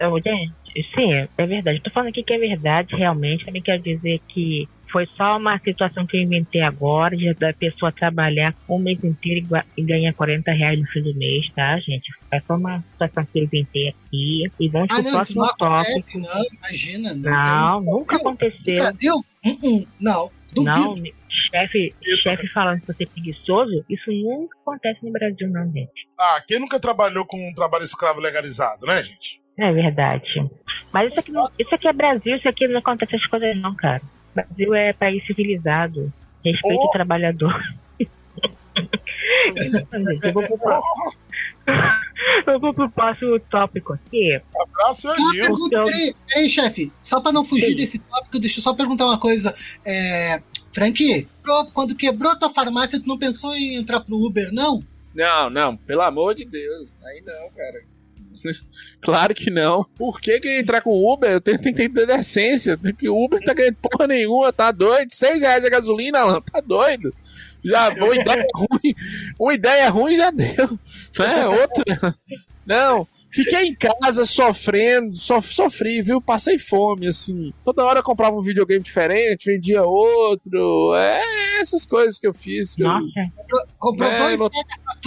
Sim, é verdade. Tô falando aqui que é verdade, realmente. Também quero dizer que foi só uma situação que eu inventei agora, de da pessoa trabalhar um mês inteiro e ganhar 40 reais no fim do mês, tá, gente? É só uma situação que eu inventei aqui. E vamos Ah, pro não, isso próximo não tópico. acontece, não, imagina. Não, nunca No aconteceu. Brasil? Hum, hum, não, duvido. Não, chefe, chefe falando que você é preguiçoso, isso nunca acontece no Brasil, não, gente. Ah, quem nunca trabalhou com um trabalho escravo legalizado, né, gente? É verdade. Mas isso aqui, não- isso aqui é Brasil, isso aqui não acontece essas coisas não, cara. Brasil é país civilizado. Respeite Oh. o trabalhador. Então, gente, eu, vou pro, pró- eu vou pro próximo tópico aqui. Abraço, pergunta, eu- peraí, peraí, chefe, só pra não fugir Sim. desse tópico, deixa eu só perguntar uma coisa. É, Frank, quando quebrou tua farmácia, tu não pensou em entrar pro Uber, não? Não, não, pelo amor de Deus. Aí não, cara. Claro que não. Por que, que eu ia entrar com Uber? Eu tenho, tenho que ter decência. Tem que Uber tá ganhando porra nenhuma, tá doido? Seis reais a gasolina, Alan, tá doido? Já, uma ideia ruim, uma ideia ruim já deu. Né? Outra. Não, fiquei em casa sofrendo, so, sofri, viu? Passei fome, assim. Toda hora eu comprava um videogame diferente, vendia outro. É essas coisas que eu fiz. que eu- Nossa, Comprou É, dois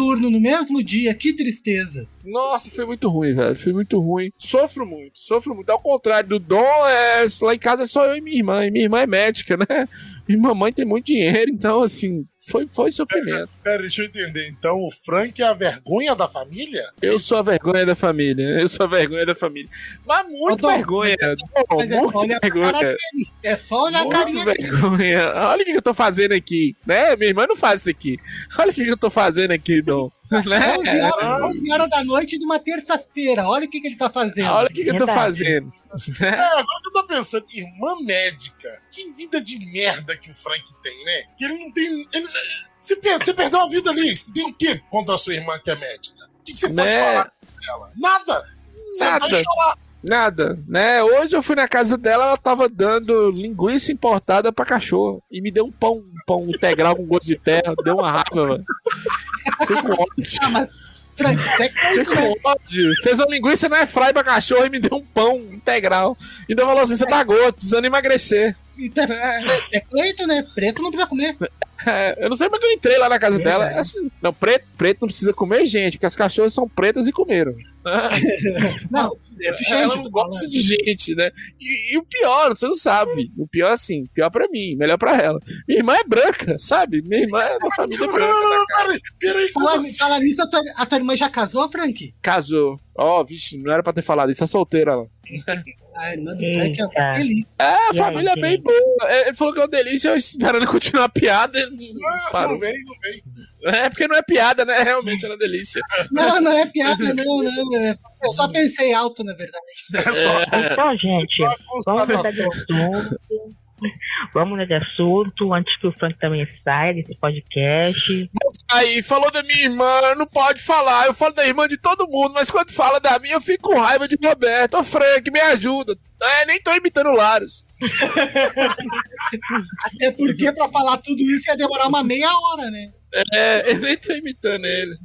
Saturno no mesmo dia, que tristeza. Nossa, foi muito ruim, velho. Foi muito ruim. Sofro muito, sofro muito. Ao contrário do Dom, é... lá em casa é só eu e minha irmã. E minha irmã é médica, né? E mamãe tem muito dinheiro, então, assim, foi, foi sofrimento. Pera, deixa eu entender. Então o Frank é a vergonha da família? Eu sou a vergonha da família. Eu sou a vergonha da família. Mas muito Ô, Dom, vergonha. Mas é, muito a vergonha. dele. É só olhar a Muito carinha dele. vergonha. Olha o que eu tô fazendo aqui, né? Minha irmã não faz isso aqui. Olha o que eu tô fazendo aqui, Dom. Né? 11 horas, 11 horas da noite de uma terça-feira. Olha o que, que ele tá fazendo. Olha o que, que eu tô fazendo. É, agora que eu tô pensando, irmã médica. Que vida de merda que o Frank tem, né? Que ele não tem. Ele, você, você perdeu a vida ali. Você tem o quê contra a sua irmã que é médica? O que, que você pode Né? falar com ela? Nada! Sentar Nada. e chorar. Nada, né? Hoje eu fui na casa dela, ela tava dando linguiça importada pra cachorro. E me deu um pão, um pão integral com gosto de terra. Deu uma raiva, mano. Fiquei com ódio. Ah, mas, Fiquei com ódio. Fez uma linguiça na airfry pra cachorro e me deu um pão integral. Ainda falou assim: você tá gordo, precisando emagrecer. Então, é, é Cleito, né? Preto não precisa comer. É, eu não sei como é que eu entrei lá na casa Verdade. dela. É assim, não, preto, preto não precisa comer gente, porque as cachorras são pretas e comeram. Não, preto cheio Ela de não gosta falando. de gente, né? E, e o pior, você não sabe. O pior, assim, pior pra mim, melhor pra ela. Minha irmã é branca, sabe? Minha irmã é da família branca. não, não, peraí, peraí. Fala, assim? fala nisso, a tua, a tua irmã já casou, Frank? Casou. Ó, vixe, não era pra ter falado isso, é solteira ela. A irmã do Frank é uma delícia. É, a família é bem gente? boa. É, Ele falou que é uma delícia, eu esperando continuar a piada. ele Não, parou. não vem, não vem. É porque não é piada, né? Realmente era uma delícia. Não, não é piada, não, não. é- Eu só pensei alto, na verdade. É só, então, gente, só vamos mudar de assunto. Vamos mudar de assunto antes que o Frank também saia desse podcast. Aí, falou da minha irmã, não pode falar. Eu falo da irmã de todo mundo, mas quando fala da minha, eu fico com raiva de Roberto. Ô, Frank, me ajuda. É, nem tô imitando o Laros. Até porque pra falar tudo isso ia demorar uma meia hora, né? É, eu nem tô imitando ele.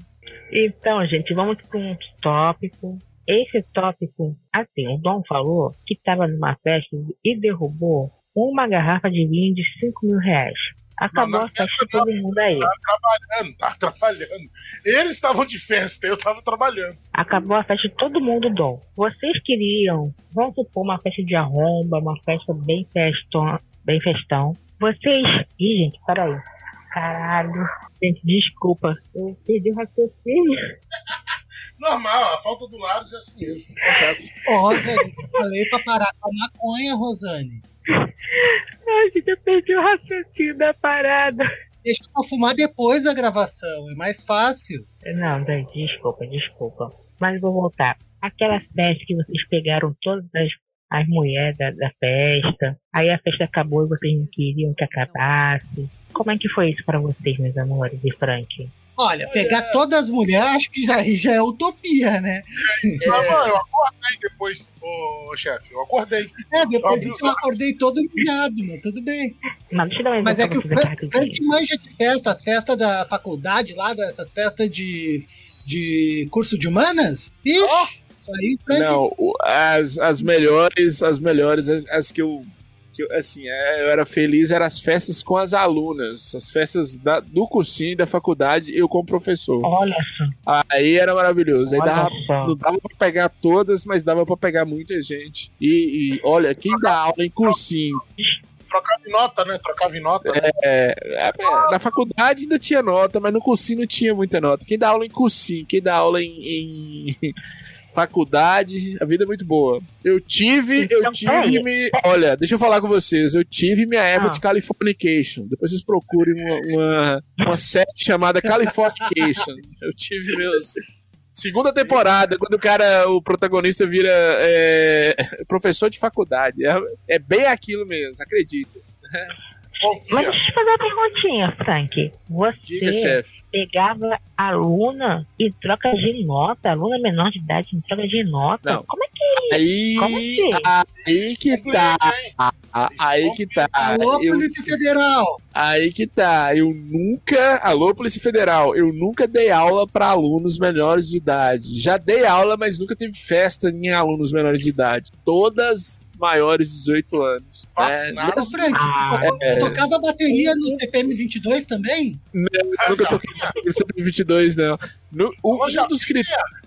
Então, gente, vamos para um tópico. Esse tópico, assim, o Dom falou que estava numa festa e derrubou uma garrafa de vinho de 5 mil reais. Acabou a festa de todo mundo aí. trabalhando, tá trabalhando. Eles estavam de festa, eu tava trabalhando. Acabou a festa de todo mundo, Dom. Vocês queriam, vamos supor, uma festa de arromba, uma festa bem festão, bem festão. Vocês. Ih, gente, peraí. Caralho. Gente, desculpa. Eu perdi o raciocínio. Normal, a falta do lado é assim mesmo. Acontece. Ô, Rosane, eu falei pra parar com a maconha, Rosane. Ai, gente, eu perdi o raciocínio da parada. Deixa pra fumar depois da gravação, é mais fácil. Não, desculpa, desculpa. Mas vou voltar. Aquela festa que vocês pegaram todas as, as mulheres da, da festa, aí a festa acabou e vocês não queriam que acabasse. Como é que foi isso pra vocês, meus amores, e Frank? Olha, pegar todas as mulheres, acho que já, já é utopia, né? Não, não, eu acordei depois, ô chefe, eu acordei. É, depois disso eu acordei todo humilhado, mas tudo bem. Mas deixa eu dar Mas é que o Frank, manja de festa, as festas da faculdade lá, dessas festas de, de curso de humanas. Ixi, Isso aí, Frank. Não, as, as melhores, as melhores, as, as que eu. Que eu, assim, é, eu era feliz eram as festas com as alunas, as festas da- do cursinho, da faculdade, eu como professor. Olha só. Aí era maravilhoso. Aí dava, não dava pra pegar todas, mas dava pra pegar muita gente. E, e, olha, quem dá aula em cursinho, Trocava em nota, né? Trocava em nota. né? é, é, na faculdade ainda tinha nota, mas no cursinho não tinha muita nota. Quem dá aula em cursinho, quem dá aula em, em faculdade, a vida é muito boa. Eu tive, eu Então, tive, me, olha, deixa eu falar com vocês, eu tive minha época Ah. de Californication. Depois vocês procurem uma, uma, uma série chamada Californication. Eu tive meus Segunda temporada, quando o cara, o protagonista vira é, professor de faculdade. É, é bem aquilo mesmo, Mas deixa eu te fazer uma perguntinha, Frank. Você pegava aluna em troca de nota, aluna menor de idade em troca de nota? Não. Como é que Aí, Como assim? aí que tá. a- Aí que tá. Alô, Eu, Polícia Federal. aí que tá. Eu nunca. Alô, Polícia Federal. Eu nunca dei aula pra alunos menores de idade. Já dei aula, mas nunca teve festa em alunos menores de idade. Todas maiores de 18 anos. Vacinado. Ô, Frank, Ah, é. tocava bateria no CPM 22 também? Nunca toquei no 122, não. No, Ô, um, dos cri-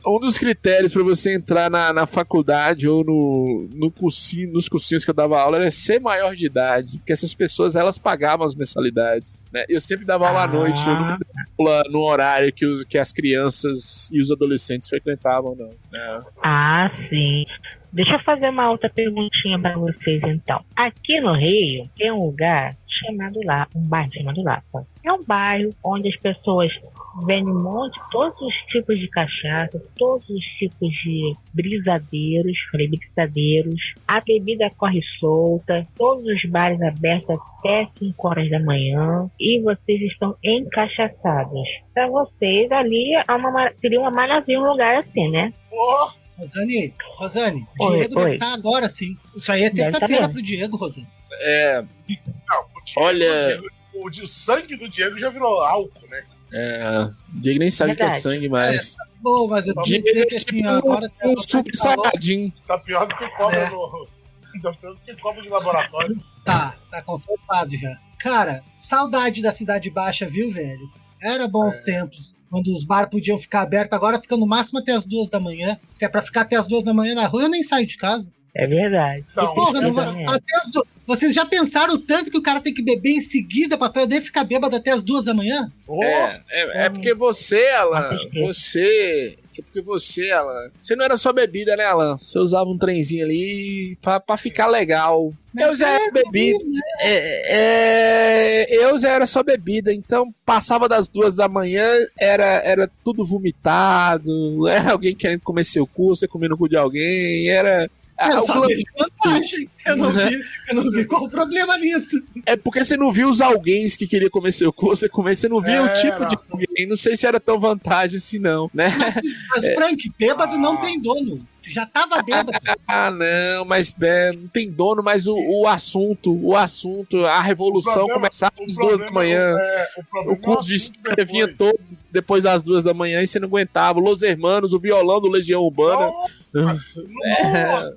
um dos critérios pra você entrar na, na faculdade ou no, no cursinho, nos cursinhos que eu dava aula era ser maior de idade. Porque essas pessoas, elas pagavam as mensalidades. né? Eu sempre dava aula à noite, eu nunca aula no horário que, que as crianças e os adolescentes frequentavam, não. né? Ah, sim. Deixa eu fazer uma outra perguntinha pra vocês, então. Aqui no Rio tem um lugar chamado lá, um bairro chamado Lapa. É um bairro onde as pessoas vendem um monte, todos os tipos de cachaça, todos os tipos de brisadeiros, falei brisadeiros. A bebida corre solta, todos os bares abertos até 5 horas da manhã e vocês estão encaixaçados. Pra vocês ali é uma, seria uma maravilha um lugar assim, né? Porra, Rosane, Rosane, o Diego oi. deve estar agora sim. Isso aí é tá terça-feira mesmo. pro Diego, Rosane. É, não, o Diego, Olha- o, Diego- o, o sangue do Diego já virou álcool, né? é. O Diego nem sabe o que é sangue mais. Pô, mas eu queria Diego dizer é que assim, tipo agora um tá super salgadinho. Tá pior do que cobra É. no. Tá pior do que cobra de laboratório. Tá, tá conservado já. Cara, saudade da Cidade Baixa, viu, velho? Era bons tempos. Quando os bar podiam ficar abertos, agora fica no máximo até as duas da manhã. Se é pra ficar até as duas da manhã na rua, eu nem saio de casa. É verdade. Não, Porra, não vai, até as du- Vocês já pensaram o tanto que o cara tem que beber em seguida pra poder ficar bêbado até as duas da manhã? É, é, é porque você, Alan, você. É porque você, Alan. Você não era só bebida, né, Alan? Você usava um trenzinho ali pra, pra ficar legal. Eu já era bebida. É, é, eu já era só bebida, então passava das duas da manhã, era, era tudo vomitado, era alguém querendo comer seu cu, você comendo o cu de alguém, era. Ah, eu o só vejo vantagem. Eu não vi, eu não vi qual o problema nisso. É porque você não viu os alguém que queria comer seu cu, você, comer, você não viu o É, tipo de nossa. alguém. Não sei se era tão vantagem assim, não, né? Mas, Frank, bêbado não tem dono. Tu já tava bêbado. Ah, não, mas é, não tem dono, mas o, o assunto, o assunto, a revolução O problema- começava o às duas da manhã. é- o problema O curso de é o história vinha todo depois das duas da manhã e você não aguentava. Los Hermanos, o violão do Legião Urbana. Nossa, É. nossa,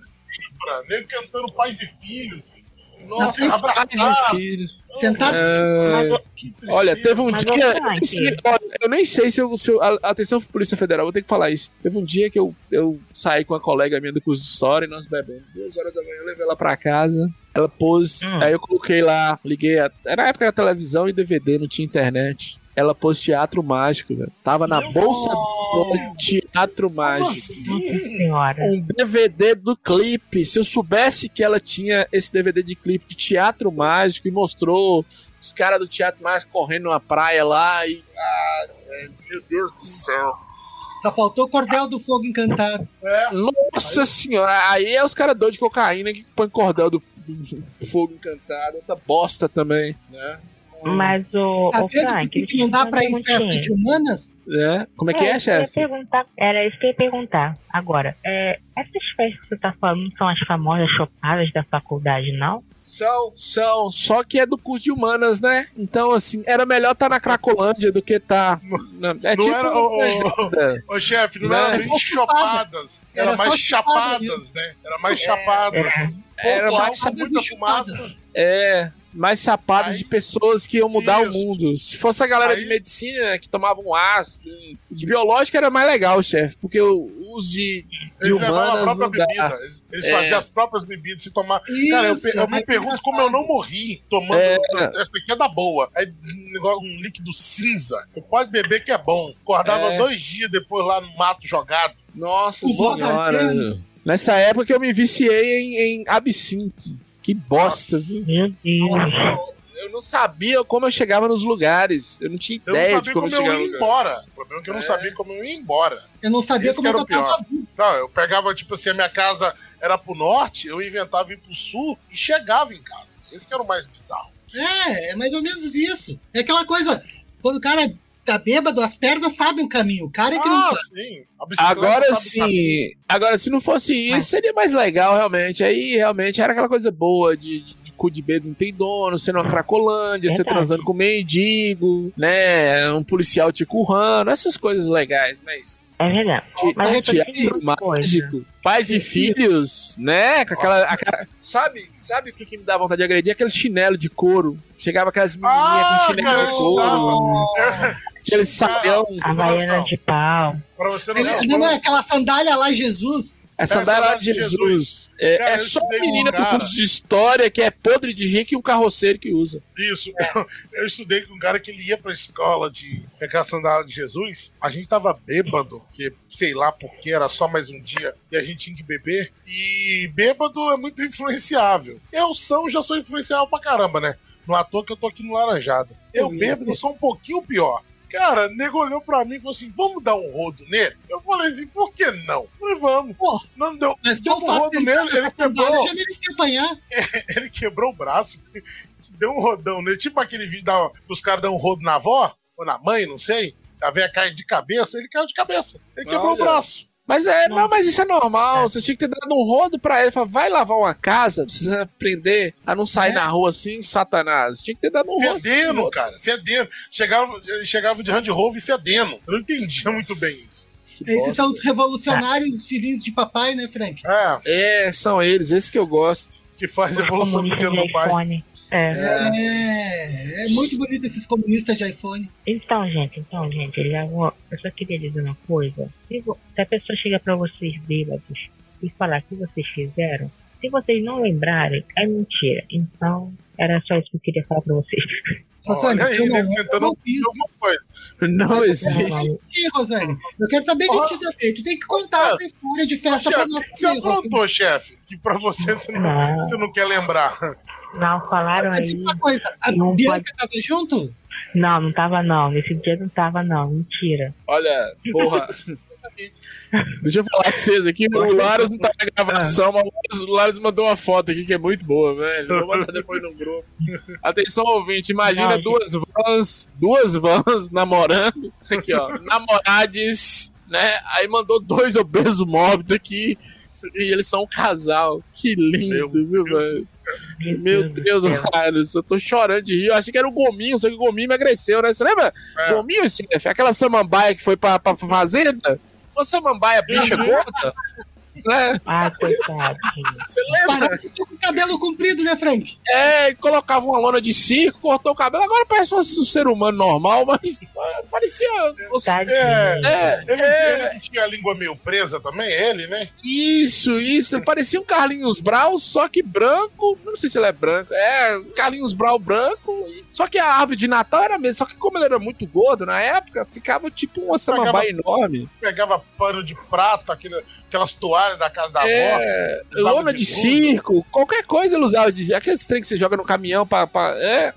vibra, nego cantando pais e filhos. Nossa, Não, pais e filhos. Sentado. É. Olha, teve um Mas, dia. ô, Eu nem sei, olha, eu nem sei se eu. Se eu a- atenção, Polícia Federal, vou ter que falar isso. Teve um dia que eu, eu saí com uma colega minha do curso de História e nós bebemos. Duas horas da manhã eu levei ela pra casa. Ela pôs. Hum. Aí eu coloquei lá, liguei. A, era na época da televisão e DVD, não tinha internet. Ela pôs teatro mágico, velho. Tava na Meu bolsa do teatro mágico. assim? Nossa senhora. Um DVD do clipe. Se eu soubesse que ela tinha esse DVD de clipe de teatro mágico e mostrou os caras do teatro mágico correndo na praia lá e. Ah, meu Deus do céu. Só faltou o cordel do fogo encantado. É, Nossa senhora, aí é os caras doidos de cocaína que põem cordel do, do fogo encantado, outra bosta também, né? Mas o, Tá o Frank, que, não dá pra ir em festa de humanas? É? Como é que é, isso ia chefe? era isso que eu ia perguntar. Agora, é, essas festas que você tá falando são as famosas chopadas da faculdade, não? São, são. Só que é do curso de humanas, né? Então, assim, era melhor estar na Cracolândia do que estar. na- É Não tipo. era, ô, ô, ô, chefe, não, Não, era é chupada. chopadas. Era, Era mais chupada chapadas, né? Era mais chapadas. Era Pouco mais e fumaça. É, mais chapadas Aí- de pessoas que iam mudar Isso. o mundo. Se fosse a galera de Aí- medicina que tomavam ácido, de biológica era mais legal, chefe, porque o uso de, de Eles levavam a humanas própria bebida. Eles, eles É. faziam as próprias bebidas se tomar. Cara, eu, Isso, pe- eu me mais pergunto como eu não morri tomando. É. Essa aqui é da boa. É um, um líquido cinza. Você pode beber que é bom. Acordava É. dois dias depois lá no mato jogado. Nossa senhora. Nessa época que eu me viciei em, em absinto. Que bosta, viu? Meu Deus. Eu não sabia como eu chegava nos lugares. Eu não tinha Eu não ideia sabia de como, como, eu eu chegava ia embora. O problema é que eu não É. sabia como eu ia embora. Eu não sabia Esse como que era eu o pior. Não, eu pegava, tipo assim, a minha casa era pro norte, eu inventava ir pro sul e chegava em casa. Esse que era o mais bizarro. É, é mais ou menos isso. É aquela coisa, quando o cara tá bêbado, as pernas sabem o caminho. O cara é que não Ah, sabe. sim. Agora sim. Agora, se não fosse isso, seria mais legal, realmente. Aí, realmente, era aquela coisa boa de, de, cu de bebê não tem dono, você numa cracolândia, você Verdade. transando com mendigo, né? Um policial te currando, essas coisas legais, mas. É verdade. Te- Mas teatro uma coisa. mágico, pais e filhos, né? Com aquela, aquela- sabe, sabe o que, que me dá vontade de agredir? Aquele chinelo de couro. Chegava aquelas menininhas Ah, com chinelo cara, de couro, aquele saião. Havaiana de pau. Pra você não Ele- Não é aquela sandália lá, Jesus. Essa Essa sandália lá de Jesus. Jesus. É, Cara, é só a com um menina do curso de história que é podre de rico e um carroceiro que usa. Isso. Eu, eu estudei com um cara que ele ia pra escola de pegar a sandália de Jesus. A gente tava bêbado, porque sei lá porque era só mais um dia e a gente tinha que beber. E bêbado é muito influenciável. Eu são, já sou influenciável pra caramba, né? No ator que eu tô aqui no Laranjada. Eu Eu bêbado sou um pouquinho pior. Cara, o nego olhou pra mim e falou assim: vamos dar um rodo nele? Eu falei assim, por que não? Eu falei, vamos. Pô, Não deu. Mas Deu um rodo nele, ele quebrou. já merecia apanhar. ele quebrou o braço, deu um rodão nele, tipo aquele vídeo da, os caras dão um rodo na avó, ou na mãe, não sei. A velha cai de cabeça, ele caiu de cabeça. Ele quebrou o Olha. braço. Mas é, não, mas isso é normal. É. Você tinha que ter dado um rodo pra ele. Falar, vai lavar uma casa, precisa aprender a não sair É. na rua assim, satanás. Tinha que ter dado um rodo. Fedendo, cara, fedendo. Chegava, ele chegava de Hand Rover fedendo. Eu não entendia muito bem isso. Esses são os revolucionários filhinhos de papai, né, Frank? É, É, são eles, esses que eu gosto. que faz a evolução do do pai. É. É, é muito bonito esses comunistas de iPhone. Então, gente, então, gente, eu, já vou- eu só queria dizer uma coisa. Se, vo- se a pessoa chega pra vocês bêbados e falar que vocês fizeram, se vocês não lembrarem, é mentira. Então, era só isso que eu queria falar pra vocês. Rosane, Olha aí, eu não, tentando alguma coisa. Não existe. Sim, Rosane. Eu quero saber nitidamente. Tu tem que contar essa história de festa pra Chefe, nós. você também, aprontou, chefe, que pra você você não, não, você não quer lembrar. não falaram aí. uma coisa, a Não Bianca tava junto? Não, não tava não. Nesse dia não tava não. Mentira. Olha, porra. Deixa eu falar com vocês aqui. O Laros não tá na gravação, mas o Laros- mandou uma foto aqui que é muito boa, velho. Vou mandar depois no grupo. Atenção, ouvinte. Imagina duas vans, duas vans namorando. Aqui, ó. Namorades, né? Aí mandou dois obesos mórbidos aqui. E eles são um casal. Que lindo, viu, velho? Meu Deus. Laros. Eu tô chorando de rir. Eu achei que era o Gominho, só que o Gominho emagreceu, né? Você lembra? É. Gominho, assim, né? Aquela samambaia que foi pra, pra fazenda? Uma samambaia bicha gorda? Né? Ah, coitadinho. Você lembra? Com cabelo comprido, né, Frank? É, e colocava uma lona de circo, cortou o cabelo. Agora parece um ser humano normal, mas parecia. Tadinho. É. É, Ele, é, ele tinha a língua meio presa também, ele, né? isso, isso. Parecia um Carlinhos Brau, só que branco. Não sei se ele é branco. É, Carlinhos Brau branco. Só que a árvore de Natal era mesmo. Só que como ele era muito gordo na época, ficava tipo uma samambaia enorme. Pegava pano de prata, aquele- aquelas toalhas da casa da avó. É, usava lona de de circo, qualquer coisa ele usava de Aqueles trem que você joga no caminhão pra. pra- é.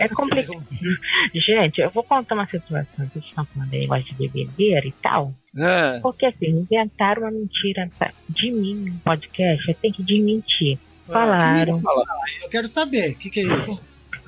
É complicado. Gente, eu vou contar uma situação que vocês estão falando de negócio de bebedeira e tal. é. Porque assim, inventaram uma mentira de mim no podcast. Eu tenho que desmentir. Falaram. Eu quero saber. O que, que é isso?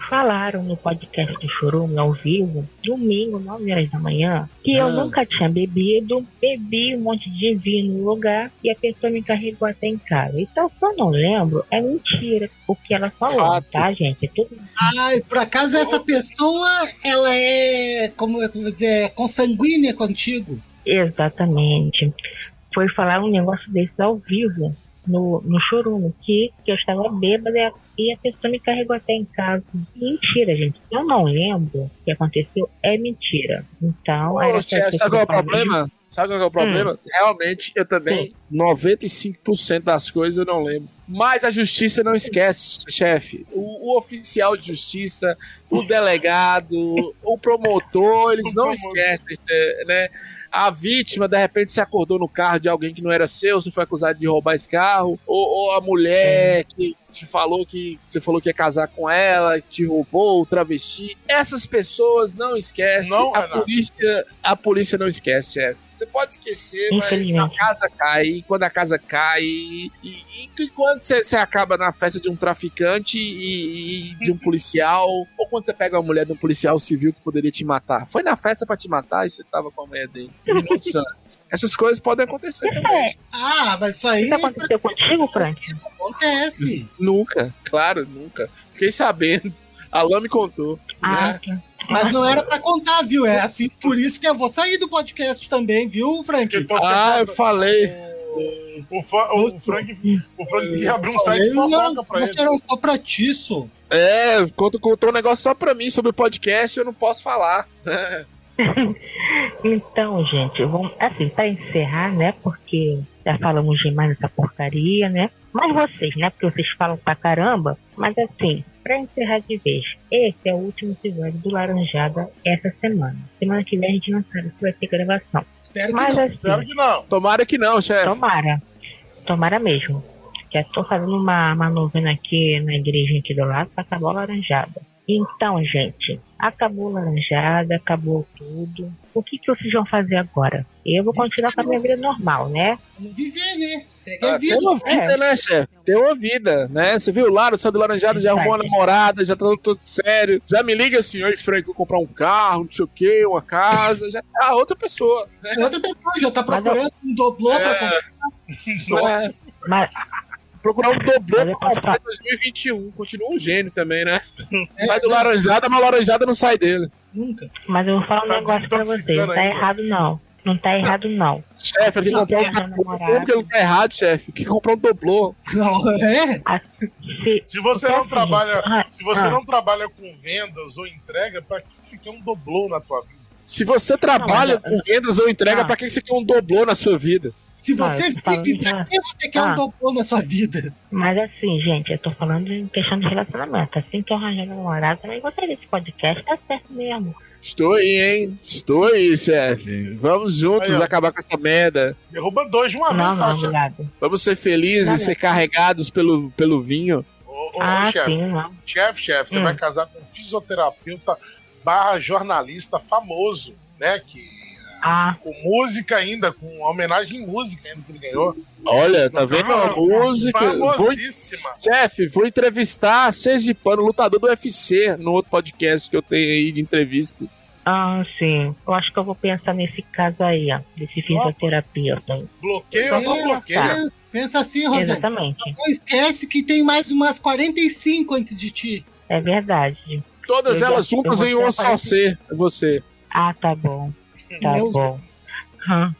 Falaram no podcast do Chorume ao vivo, domingo, 9 horas da manhã, que eu Ah. nunca tinha bebido, bebi um monte de vinho no lugar e a pessoa me carregou até em casa. Então, se eu não lembro, é mentira o que ela falou, Fato. tá, gente? É tudo Ai, por acaso essa pessoa, ela é, como eu vou dizer, é consanguínea contigo? Exatamente. Foi falar um negócio desse ao vivo no, no chorume, que, que eu estava bêbada e a, e a pessoa me carregou até em casa. Mentira, gente. Eu não lembro o que aconteceu, é mentira. Então, aí Ô, essa chefe, sabe qual é o problema? Sabe qual é o problema? Realmente, eu também, 95% das coisas eu não lembro. Mas a justiça não esquece, chefe. O, o oficial de justiça, o delegado, o promotor, eles O não promotor. esquecem, né? A vítima, de repente, se acordou no carro de alguém que não era seu, você foi acusado de roubar esse carro, ou, ou a mulher que te falou que você falou que ia casar com ela, que te roubou, o travesti. Essas pessoas não esquecem. Não, a polícia, a polícia não esquece, chefe. Você pode esquecer, mas a casa cai, e quando a casa cai, e, e- e quando você, você acaba na festa de um traficante e, e de um policial, ou quando você pega uma mulher de um policial civil que poderia te matar. Foi na festa pra te matar e você tava com a mulher dele. Minutos antes. Essas coisas podem acontecer também. Ah, mas isso aí Isso aconteceu contigo, Frank? acontece. Nunca, claro, nunca. Fiquei sabendo. A Lã me contou. Ah, né? tá. Mas não era pra contar, viu? É assim, por isso que eu vou sair do podcast também, viu, Frank? tô Ah, eu falei. O, fa- o Frank, o Frank que abrir um site de Não, pra mas ele. era só pra ti, só. É, contou, contou um negócio só pra mim sobre o podcast eu não posso falar. Então, gente, vamos, assim, pra encerrar, né? Porque já falamos demais dessa porcaria, né? Mas vocês, né? Porque vocês falam pra caramba. Mas assim, pra encerrar de vez, esse é o último episódio do Laranjada essa semana. Semana que vem a gente não sabe se vai ter gravação. Espero que Mas não. assim, Espero que não. Tomara que não, chefe. tomara. Tomara mesmo. Já tô fazendo uma, uma novena aqui na igreja aqui do lado pra acabar o Laranjada. Então, gente, acabou o Laranjada, acabou tudo. O que, que vocês vão fazer agora? Eu vou continuar com a minha vida normal, né? Vamos viver, né? Segue Ah, a tem vida. uma vida, né, chefe? Tem uma vida, né? Você viu lá, o seu do Laranjado já arrumou uma namorada, já tá tudo, tudo sério. Já me liga assim, oi, Frank, vou comprar um carro, não sei o quê, uma casa. Já tá outra pessoa. Outra pessoa já tá procurando um doblô pra É. comprar. Nossa. Mas, Procurar um eu pra comprar em 2021. Continua um gênio também, né? Sai do Laranjada, mas o Laranjada não sai dele. Nunca. mas eu vou falar um Tá negócio pra desintoxicando Não tá aí, errado, não. Não tá errado, não. Chefe, ele Não, comprou um. Como que não tá errado, chefe? Que comprou um doblô. Não, é? Se, Se você não assim, trabalha, ah, se você ah. não trabalha com vendas ou entrega, pra que você quer um doblô na tua vida? Se você trabalha Não, mas- com vendas ou entrega, Ah. pra que você quer um doblô na sua vida? Se Não, você falando vive, pra que você quer um Ah. doblô na sua vida? Mas assim, gente, eu tô falando em questão de relacionamento. Assim que eu arranjar namorado, também gostei desse podcast, tá certo mesmo. Estou aí, hein? Estou aí, chefe. Vamos juntos Aí, acabar com essa merda. Derruba dois de uma não, vez só, não, obrigado. Vamos ser felizes e ser carregados pelo, pelo vinho. Ô, ô, ah, chefe, não. chefe, chefe, você Hum. vai casar com um fisioterapeuta barra jornalista famoso, né? Que Ah, com música ainda, com homenagem em música ainda que ele ganhou. Olha, tá vendo a música? Vou, Famosíssima. chefe, vou entrevistar Sergipano, lutador do UFC, no outro podcast que eu tenho aí de entrevistas. ah, sim. Eu acho que eu vou pensar nesse caso aí, ó. Desse fisioterapeuta. Bloqueio ou não bloqueio? pensa, pensa assim, Rosana. Exatamente. Não esquece que tem mais umas 45 antes de ti. É verdade. Todas Eu elas juntas em vou uma ter só ser. É você. Ah, tá bom. Tá Meu bom. Hã.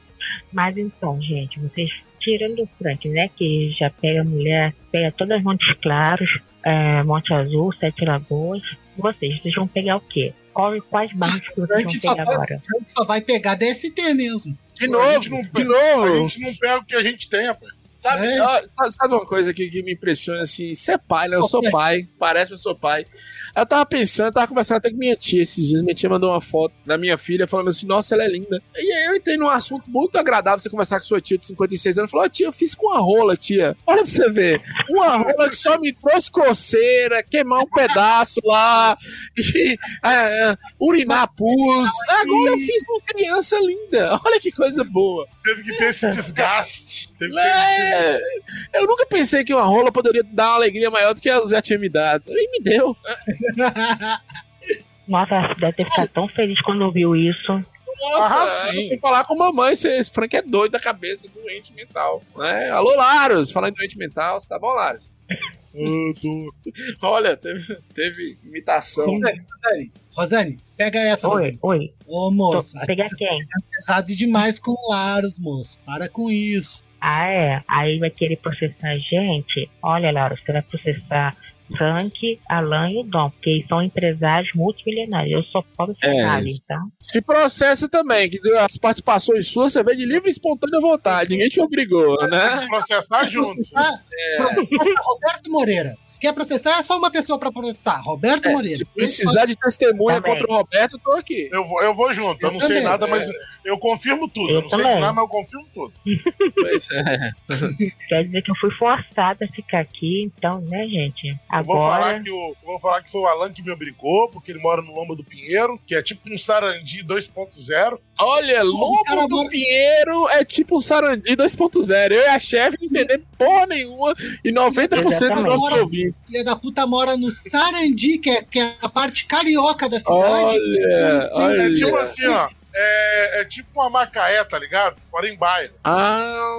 Mas então, gente, vocês tirando o Frank, né? Que já pega a mulher, pega todas as Montes Claros, é, Monte Azul, Sete Lagoas. Vocês, vocês vão pegar o quê? Qual, quais barcos que vocês vão pegar vai, agora? Frank só vai pegar DST mesmo. De novo, de pe- A novo. gente não pega o que a gente tem, rapaz. Sabe, É. ó, sabe, uma coisa que, que me impressiona assim? Você é pai, né? Eu sou pai, parece que eu sou pai. Eu tava pensando, eu tava conversando até com minha tia esses dias. Minha tia mandou uma foto da minha filha falando assim: Nossa, ela é linda. E aí eu entrei num assunto muito agradável você conversar com sua tia de 56 anos. Falou: "Ó, Tia, eu fiz com uma rola, tia. Olha pra você ver. Uma rola que só me trouxe coceira, queimar um pedaço lá, e, é, é, urinar pus. Agora eu fiz uma criança linda. Olha que coisa boa. Teve que ter esse desgaste. Teve que É, É, eu nunca pensei que uma rola poderia dar uma alegria maior do que ela já tinha me dado. E me deu. Nossa, deve ter ficado tão feliz quando viu isso. Nossa, Ah, sim. tenho que falar com a mamãe, esse, Frank é doido da cabeça, doente mental. Né? Alô, Laros, falando em doente mental, você tá bom, Laros? Olha, teve, teve imitação. Rosane, Rosane, Rosane, pega essa, Oi, Rosane. oi. Ô, Tô, moça, pegar você quem? tá pesado demais com o Laros, moço. Para com isso. Ah, é? Aí vai querer processar a gente? Olha, Laura, você vai processar Frank, Alan e o Dom, porque eles são empresários multimilionários. Eu posso ser É, é, isso. tá? Se processa também, que as participações suas você vê de livre e espontânea vontade. Ninguém te obrigou, né? Processar junto. Processar, processa Roberto Moreira. Se quer processar, é só uma pessoa pra processar. Roberto Moreira. Se precisar de testemunha Também. contra o Roberto, eu tô aqui. Eu vou, eu vou junto. Eu, Eu não sei também. nada, mas eu confirmo tudo. Eu, Eu não sei de também. nada, mas eu confirmo tudo. Pois é. Quer dizer que eu fui forçada a ficar aqui, então, né, gente? Eu vou, falar Agora. que o, eu vou falar que foi o Alan que me obrigou, porque ele mora no Lomba do Pinheiro, que é tipo um Sarandi 2.0. Olha, cara, do mora- Pinheiro é tipo um Sarandi 2.0. Eu e a chefe não entendemos porra nenhuma e 90% dos Exatamente. nossos ouvintes. Filha da puta mora no Sarandi, que é, que é a parte carioca da cidade. Olha, olha. É tipo assim, ó. É, é tipo uma Macaé, tá ligado? Porém bairro. Ah,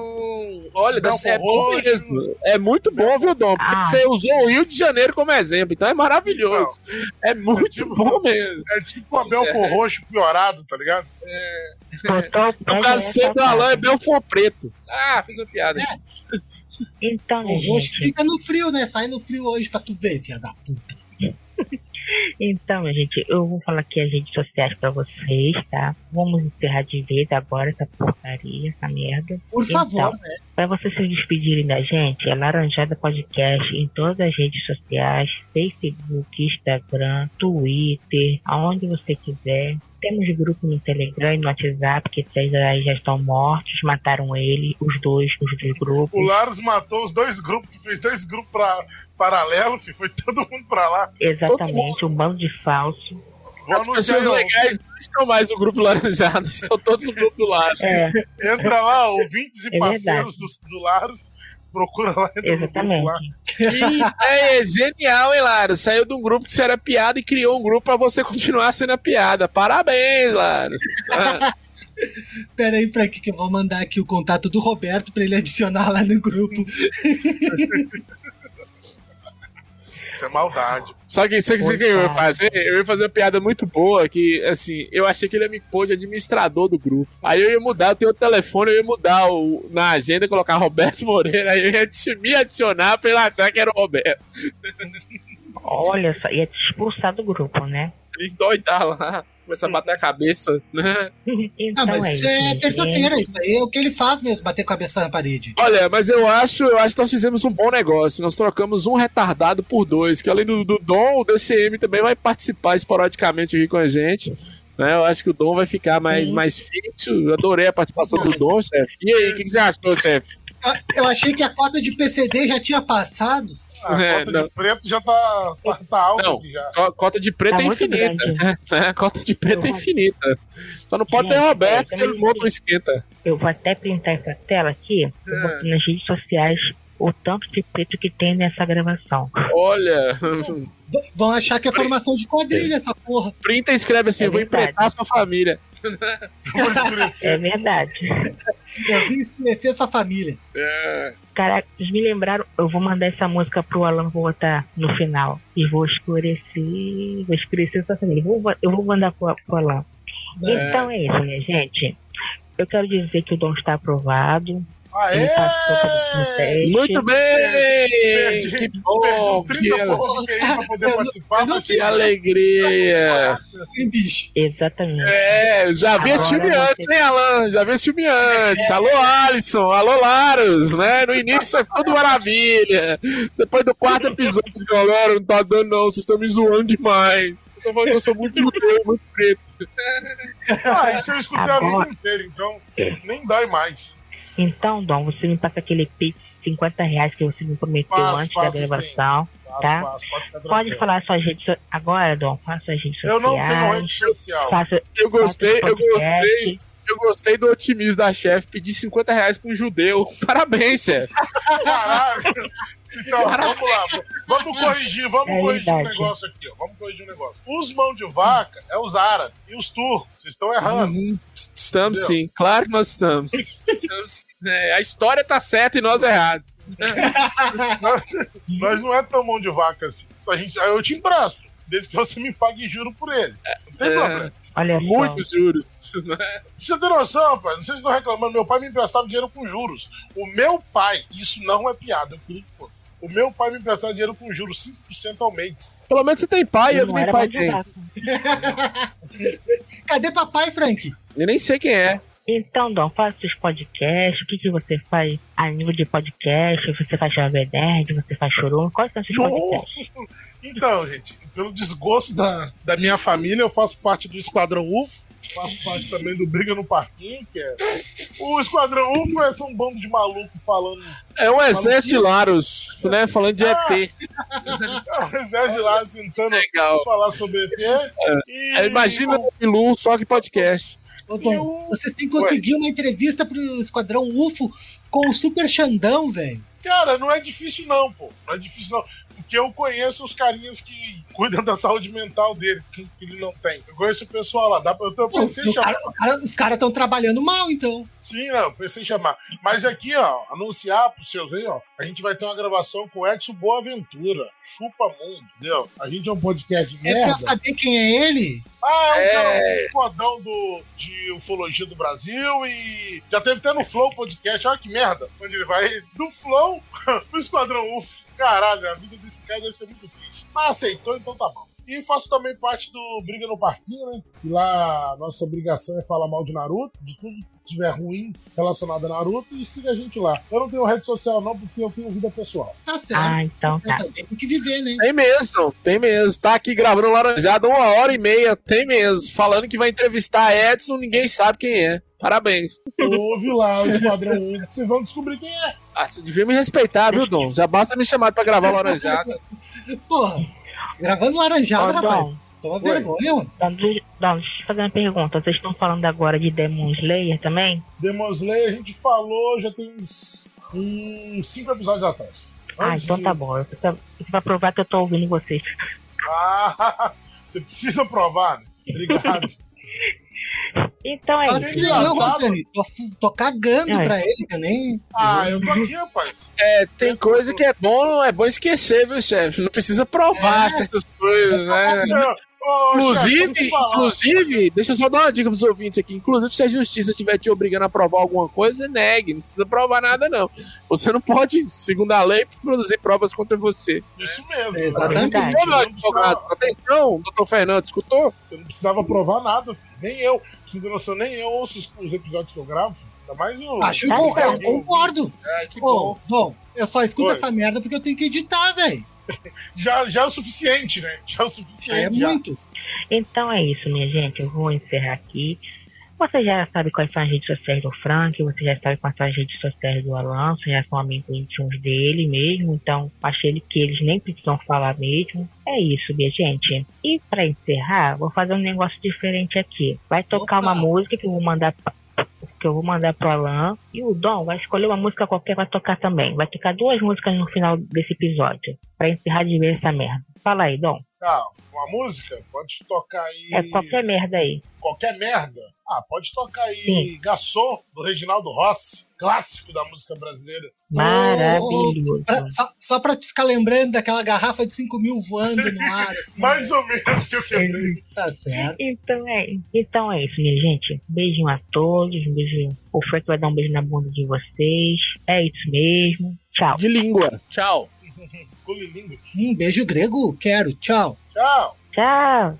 olha, ser é bom mesmo. É muito bom, viu, Dom? Porque Ah. você usou o Rio de Janeiro como exemplo, então é maravilhoso. É muito tipo- bom mesmo. É tipo uma Belfor Roxo piorado, tá ligado? botou o pé No e caso, já do Alan é. Belfort Preto. Ah, fiz uma piada. Então, O fica no frio, né? Sai no frio hoje pra tu ver, filha da puta. Então, gente, eu vou falar aqui as redes sociais pra vocês, tá? Vamos encerrar de vez agora essa porcaria, essa merda. Por favor, Então. né? Para vocês se despedirem da gente, é Laranjada Podcast em todas as redes sociais, Facebook, Instagram, Twitter, aonde você quiser. Temos grupo no Telegram e no WhatsApp, que vocês aí já estão mortos, mataram ele, os dois, os dois grupos. O Laros matou os dois grupos, fez dois grupos pra, paralelos, fi, foi todo mundo pra lá. Exatamente, um bando de falso. As pessoas legais não estão mais no grupo Laranjado, estão todos no grupo do. É, entra lá, ouvintes e É parceiros do, do Laros, procura lá, grupo lá. exatamente. Que ideia genial, hein, Lara? Saiu de um grupo que você era piada e criou um grupo pra você continuar sendo a piada. Parabéns, Lara. Ah, Pera aí, Frank, que eu vou mandar aqui o contato do Roberto pra ele adicionar lá no grupo. Isso é maldade. Só que sabe o que eu ia fazer? Eu ia fazer uma piada muito boa que, assim, eu achei que ele ia me pôr de administrador do grupo. Aí eu ia mudar, eu tenho outro telefone, eu ia mudar o, na agenda, colocar Roberto Moreira, aí eu ia me adicionar pra ele achar que era o Roberto. Olha só, ia te expulsar do grupo, né? Ele doidar lá, começa a bater a cabeça, né? Então Ah, mas é isso isso, é terça-feira, isso aí é o que ele faz mesmo, bater a cabeça na parede. Olha, mas eu acho, eu acho que nós fizemos um bom negócio. Nós trocamos um retardado por dois, que além do, do Dom, o DCM também vai participar esporadicamente aqui com a gente. Né? Eu acho que o Dom vai ficar mais, Sim. mais fixo. Eu adorei a participação do Dom, chefe. E aí, o que, que você achou, chefe? Ah, Eu achei que a cota de PCD já tinha passado. A É, conta não. de preto já tá, tá, tá alta Não. aqui já. Co- Cota de preto Tá é infinita. grande. Né? Cota de preto é Eu- infinita. Só não pode ter Roberto, eu que ele também outro esquenta. Eu vou até printar essa tela aqui, eu É. nas redes sociais o tanto de preto que tem nessa gravação. Olha, Vão achar que é formação de quadrilha essa porra. printa e escreve assim: É vou verdade. empretar a sua família. Vou escurecer. É verdade. Eu vim esclarecer sua família. É. Caraca, vocês me lembraram, eu vou mandar essa música pro Alan, vou botar no final. E vou escurecer, vou escurecer sua família. Eu vou, eu vou mandar pro, pro Alan. Então é isso, minha gente. Eu quero dizer que o Dom está aprovado. Ele Aê! teste. Muito bem! Perdi- que Perdi bom! uns 30 Que, pontos QI pra poder participar, não mas que alegria! Exatamente. É, já vi esse filme antes, hein, Alan? Já vi esse filme antes. Alô, Alisson. Alô, Laros, né? No início é tudo maravilha. Depois do quarto episódio, galera, não tá dando não. Vocês estão me zoando demais. Vocês estão falando que eu sou muito judeu, muito preto. Ah, isso eu escutei a vida inteira, então nem dói mais. Então, Dom, você me passa aquele pix de 50 reais que você me prometeu Faço, antes faço da gravação. Faço, Tá. faço, pode Pode falar suas redes so... Agora, Dom, fala suas redes Eu sociais. não tenho rede social. Faça, Eu gostei, faça eu gostei. Eu gostei do otimismo da chefe pedir 50 reais pra um judeu. Parabéns, chefe. Caralho. Então, vamos lá. Vamos corrigir, vamos É corrigir um verdade. negócio aqui, ó. Vamos corrigir um negócio. Os mão de vaca é os árabes e os turcos. Vocês estão errando. Uhum. Estamos Entendeu? sim, claro que nós estamos. Estamos- é, a história tá certa e nós errados. Nós não é tão mão de vaca assim. Só a gente, eu te empresto, desde que você me pague juro por ele. Não tem É. problema. Olha só. Muitos juros. né? Você ter noção, pai. Não sei se estão reclamando. Meu pai me emprestava dinheiro com juros. O meu pai, isso não é piada, eu queria que fosse. O meu pai me emprestava dinheiro com juros, 5% ao mês. Pelo menos você tem pai, eu não pai mais de tenho. vaca. Cadê papai, Frank? Eu nem sei quem é. Então, Dom, faz seus podcasts. O que, que você faz a nível de podcast? Você faz Jovem Nerd? Você faz Chorum? Quais são seus podcasts? Então, gente, pelo desgosto da, da minha família, eu faço parte do Esquadrão UFO. Faço parte também do Briga no Parquinho, que é. O Esquadrão UFO é só um bando de maluco falando. É um exército de Laros, né? Falando de Ah, ET. É um exército lá tentando Legal. falar sobre ET. E, É, imagina o Bilu só que podcast. Ô, Tom, Eu- vocês têm que conseguir uma entrevista pro Esquadrão UFO com o Super Xandão, velho. Cara, não é difícil não, pô. Não é difícil não. Porque eu conheço os carinhas que cuidam da saúde mental dele, que, que ele não tem. Eu conheço o pessoal lá. Dá pra, eu, eu Pô, pensei em o chamar. cara- o cara- os caras estão trabalhando mal, então. Sim, não, pensei em chamar. Mas aqui, ó, anunciar pros seus aí, ó, a gente vai ter uma gravação com o Edson Boaventura. Chupa mundo, entendeu? A gente é um podcast de É pra merda. saber quem é ele? Ah, é um É. cara um fodão do, de ufologia do Brasil e já teve até no Flow Podcast, olha que merda, onde ele vai do Flow pro Esquadrão UF. Caralho, a vida desse cara deve ser muito triste. Mas aceitou, então tá bom. E faço também parte do Briga no Parquinho, né? E lá a nossa obrigação é falar mal de Naruto, de tudo que tiver ruim relacionado a Naruto, e siga a gente lá. Eu não tenho rede social não, porque eu tenho vida pessoal. Tá certo. Ah, então tá. tenho que viver, né? Tem mesmo, tem mesmo. Tá aqui gravando Laranjada uma hora e meia, tem mesmo. Falando que vai entrevistar Edson, ninguém sabe quem é. Parabéns. Ouve lá o Esquadrão UF, que vocês vão descobrir quem é. Ah, você devia me respeitar, viu, Dom? Já basta me chamar pra gravar Laranjada. Porra, gravando laranjada, Ô, Dom. rapaz. Toma vergonha, mano. Dom, deixa eu fazer uma pergunta. Vocês estão falando agora de Demon Slayer também? Demon Slayer a gente falou já tem uns, uns cinco episódios atrás. Ah, Antes então de- tá bom. Isso pra- isso pra provar que eu tô ouvindo vocês. Ah, você precisa provar, né? Obrigado. Então é isso. eu, engraçado. Tô, tô cagando É. pra ele, eu nem. ah, eu tô aqui, rapaz. É, tem coisa que é bom, é bom esquecer, viu, chefe? Não precisa provar É. certas coisas, né? Não, ô, chefe, Inclusive, deixa eu falar. inclusive, deixa eu só dar uma dica pros ouvintes aqui. Inclusive, se a justiça estiver te obrigando a provar alguma coisa, negue. Não precisa provar nada, não. Você não pode, segundo a lei, produzir provas contra você. Isso mesmo. É, exatamente. Não, advogado, precisava, atenção, doutor Fernando, escutou? você não precisava provar nada, filho. Nem eu. Você ter noção, nem eu ouço os, os episódios que eu gravo. Ainda mais o. Acho Tá que eu, bom. eu concordo. É, que Ô, bom, eu só escuto Oi. essa merda porque eu tenho que editar, velho. Já, já é o suficiente, né? Já é o É suficiente. já. muito. Então é isso, minha gente. Eu vou encerrar aqui. Você já sabe quais são as redes sociais do Frank, você já sabe quais são as redes sociais do Alan, vocês já são amigos íntimos dele mesmo, então achei ele que eles nem precisam falar mesmo. É isso, minha gente. E pra encerrar, vou fazer um negócio diferente aqui. Vai tocar Opa. uma música que eu vou mandar pra- que eu vou mandar pro Alan e o Dom vai escolher uma música qualquer pra tocar também. Vai tocar duas músicas no final desse episódio pra encerrar de ver essa merda. Fala aí, Dom. Tá, uma música? Pode tocar aí. É qualquer merda aí. qualquer merda. Ah, pode tocar aí Sim. Garçom, do Reginaldo Rossi, clássico da música brasileira. Maravilhoso. Pra- só, só pra ficar lembrando daquela garrafa de 5 mil voando no ar, assim. Mais ou menos que eu quebrei. Tá certo. Então é, então é isso, minha gente. Beijinho a todos. Um beijo. O Frank vai dar um beijo na bunda de vocês. É isso mesmo. Tchau. De língua. Tchau. Colilingo. Um beijo grego, quero. Tchau. Tchau. Tchau.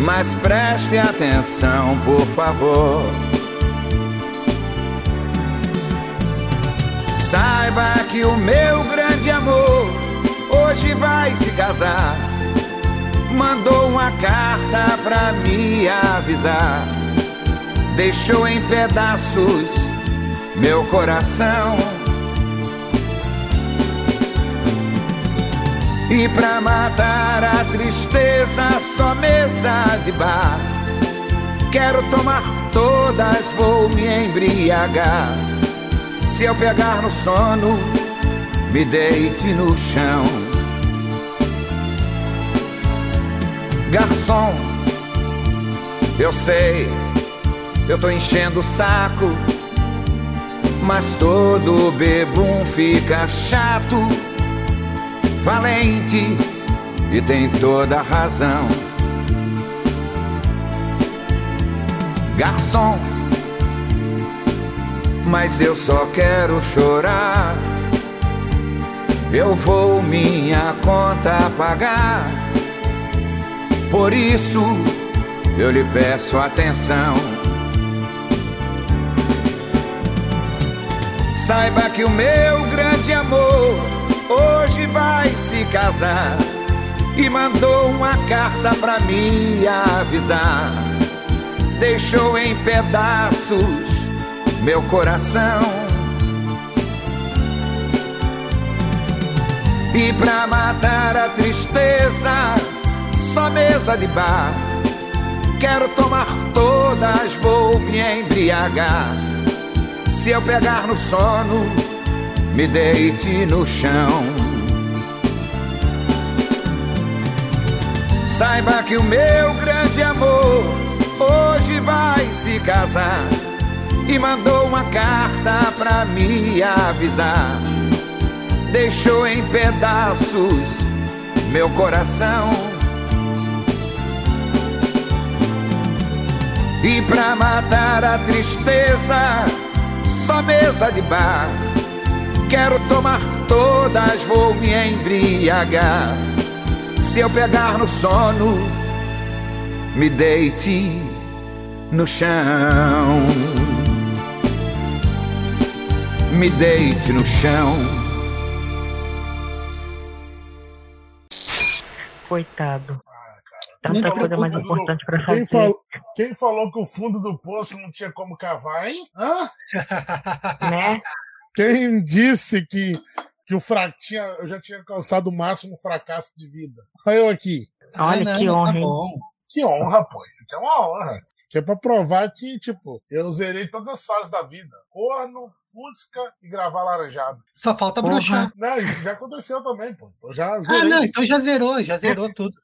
Mas preste atenção, por favor. Saiba que o meu grande amor hoje vai se casar. Mandou uma carta pra me avisar. Deixou em pedaços meu coração. E pra matar a tristeza, só mesa de bar. Quero tomar todas, vou me embriagar. Se eu pegar no sono, me deite no chão. Garçom, eu sei, eu tô enchendo o saco, mas todo bebum fica chato, valente e tem toda razão. Garçom, mas eu só quero chorar. Eu vou minha conta pagar. Por isso eu lhe peço atenção. Saiba que o meu grande amor hoje vai se casar e mandou uma carta pra me avisar. Deixou em pedaços meu coração. E pra matar a tristeza, só mesa de bar. Quero tomar todas, vou me embriagar. Se eu pegar no sono, me deite no chão. Saiba que o meu grande amor hoje vai se casar e mandou uma carta pra me avisar. Deixou em pedaços meu coração. E pra matar a tristeza, só mesa de bar. Quero tomar todas, vou me embriagar. Se eu pegar no sono, me deite no chão. Me deite no chão. Coitado. Quem Tanta falou coisa mais o fundo do- importante pra Quem, fazer. fal- quem falou que o fundo do poço não tinha como cavar, hein? Hã? Né? Quem disse que, que o fra... tinha, eu já tinha alcançado o máximo fracasso de vida? Olha eu aqui. Olha não, que mas honra, tá. Que honra, pô. Isso aqui é uma honra. Que é pra provar que, tipo, eu zerei todas as fases da vida. Corno, fusca e gravar laranjado. Só falta Porra. broxar. Não, isso já aconteceu também, pô. Então já Ah, zerei. não, então já zerou, já zerou tudo.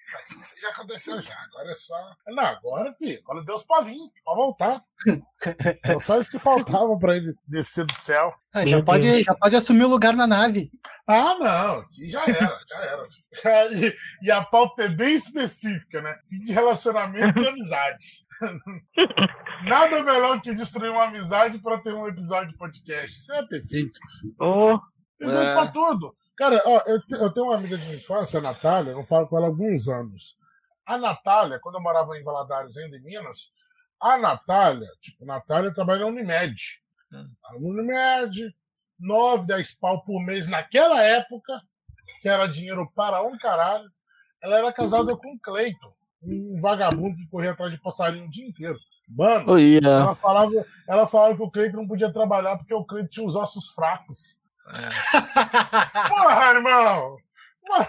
Isso aí, isso aí já aconteceu já. Agora é só. Não, agora, filho, agora Deus pra vir, pra voltar. Era só isso que faltava pra ele descer do céu. Ah, já, pode, já pode assumir o lugar na nave. Ah, não, aqui já era, já era. filho. E, e a pauta é bem específica, né? Fim de relacionamentos e amizades. Nada melhor que destruir uma amizade pra ter um episódio de podcast. Isso é perfeito. Ô, Eu dou É. pra tudo. Cara, ó, eu, eu tenho uma amiga de infância, a Natália, eu não falo com ela há alguns anos. A Natália, quando eu morava em Valadares, ainda em Minas, a Natália, tipo, a Natália trabalha na Unimed. A Unimed, 9, 10 pau por mês naquela época, que era dinheiro para um caralho. Ela era casada com o Cleiton, um vagabundo que corria atrás de passarinho o dia inteiro. Mano, Oi, é. ela falava, ela falava que o Cleiton não podia trabalhar porque o Cleiton tinha os ossos fracos. Porra, irmão! Mano,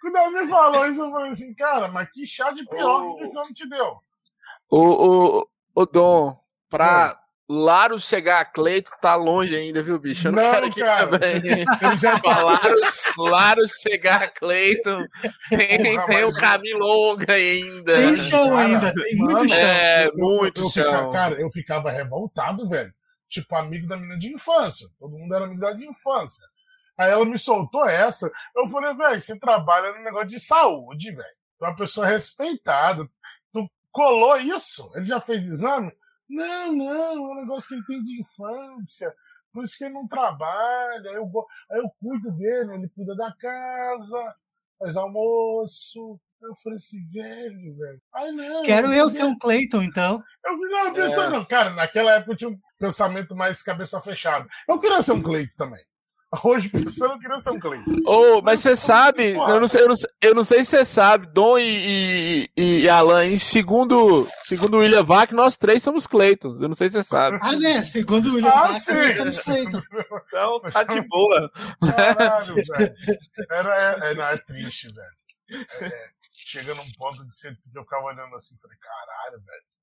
Quando ela me falou isso, eu falei assim, cara, mas que chá de piroca que esse homem te deu? O, o, o Dom, pra Laro chegar a Cleito, tá longe ainda, viu, bicho? Eu não, Não, quero que cara. também. Eu já Pra Laro, Laro chegar a Cleito, tem, Porra, tem um mas- caminho longo ainda. Tem chão Cara, ainda, tem muito mano, chão. É, eu- muito eu fica- chão. cara, eu ficava revoltado, velho. Tipo, amigo da menina de infância. Todo mundo era amigo dela de infância. Aí ela me soltou essa. Eu falei, velho, você trabalha no negócio de saúde, velho. Tu é uma pessoa respeitada. Tu colou isso? Ele já fez exame? Não, não, é um negócio que ele tem de infância. Por isso que ele não trabalha. Eu, aí eu cuido dele, ele cuida da casa, faz almoço. Eu falei assim, velho, velho. Ai, não. Quero eu ser queria- um Clayton, então. Eu não, pensando, cara, naquela época eu tinha um pensamento mais cabeça fechada. Eu queria ser um Cleiton também. Hoje, pensando, eu queria ser um Cleiton. Ô, mas você sabe, eu não sei, eu não sei, eu não sei se você sabe, Dom e, e, e Alan, segundo, segundo o William Vac, nós três somos Cleitons. Eu não sei se você sabe. Ah, né? Segundo o William Ah, sim. somos Clayton. Então, tá de boa. Caralho, velho. Era, é, é, não, é triste, velho. É, chega num ponto de ser que eu ficava olhando assim falei, caralho, velho.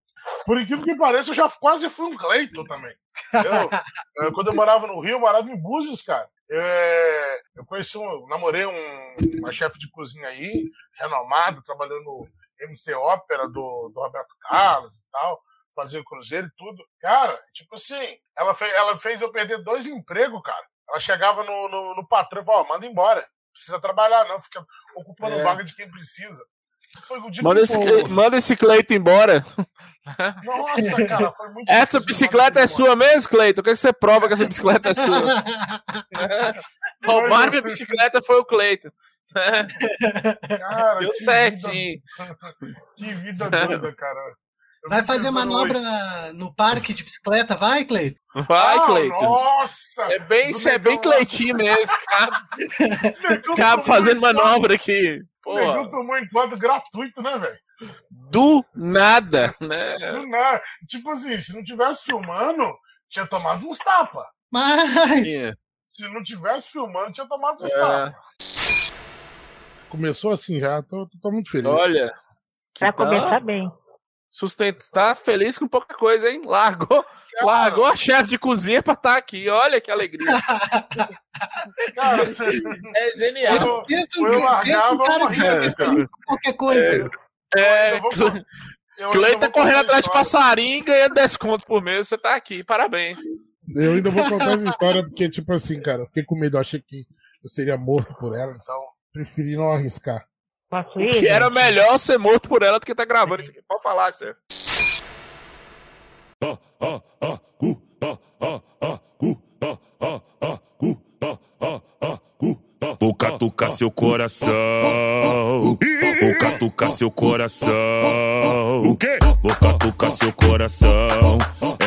Por incrível que pareça, eu já quase fui um Cleiton também. Eu, eu, quando eu morava no Rio, eu morava em Búzios, cara. É, eu conheci um, namorei um, uma chefe de cozinha aí, renomada, trabalhando no MC Ópera do, do Roberto Carlos e tal, fazia cruzeiro e tudo. Cara, tipo assim, ela fez, ela fez eu perder dois empregos, cara. Ela chegava no, no, no patrão e falava, ó, manda embora. Precisa trabalhar, não, fica ocupando É. vaga de quem precisa. Foi o dia Manda que esse, foi- manda esse Cleiton embora. Nossa, cara, foi muito Essa bicicleta é sua mesmo, Cleiton? O que que você prova que essa bicicleta é sua? Roubaram minha bicicleta foi o Cleiton. Cara, Deu certinho. Vida, que vida doida, cara. Vai fazer manobra hoje, no parque de bicicleta? Vai, Cleiton? Vai, Ah, Cleiton. Nossa! É bem, isso é bem negão. Cleitinho mesmo, cara. Negão Cara fazendo manobra aqui. Negão Porra, tomou enquadro gratuito, né, velho? do nada, né? Do nada. Tipo assim, se não tivesse filmando, tinha tomado uns tapas. Mas. Se não tivesse filmando, tinha tomado uns É. tapas. Começou assim já, tô, tô muito feliz. Olha. Pra que começar bem. Sustento, tá feliz com pouca coisa, hein? Largou, largou a chefe de cozinha pra estar aqui. Olha que alegria. Cara, É genial. eu, eu um largava com qualquer coisa. É, eu ainda Cleiton tá correndo atrás de passarinho e ganhando desconto por mês. Você tá aqui, parabéns. Eu ainda vou contar essa história porque, tipo assim, cara, eu fiquei com medo, eu achei que eu seria morto por ela, então preferi não arriscar. Posso ir? Que era gente? melhor ser morto por ela do que tá gravando isso aqui. Pode falar, chefe. Vou catucar seu coração. Vou catucar seu coração. O quê? Vou catucar seu coração.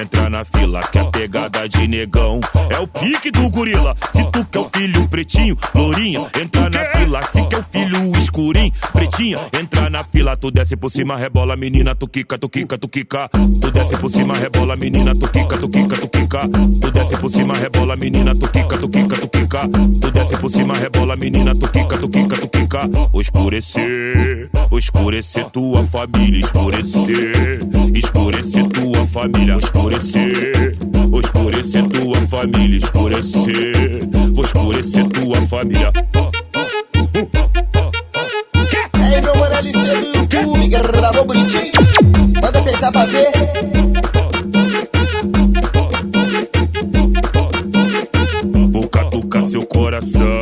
Entra na fila que a pegada de negão é o pique do gorila. Se tu quer o filho pretinho, lourinha, entra na fila. Se quer o filho escurinho, pretinha, entra na fila. Tu desce por cima, rebola, menina, tu quica, tu quica, tu quica. Tu desce por cima, rebola, menina, tu quica, tu quica, tu quica. Tu desce por cima, rebola, menina, tu quica, tu quica, tu quica. Tu desce por cima, rebola, menina, tu quica, tu quica, tu quica. Escurecer, escurecer tua família, escurecer, escurecer tua família, escurecer, escurecer tua família, escurecer, escurecer tua família. Aí meu mano LC do YouTube, gravou bonitinho. Manda apertar pra ver. Vou catucar seu coração.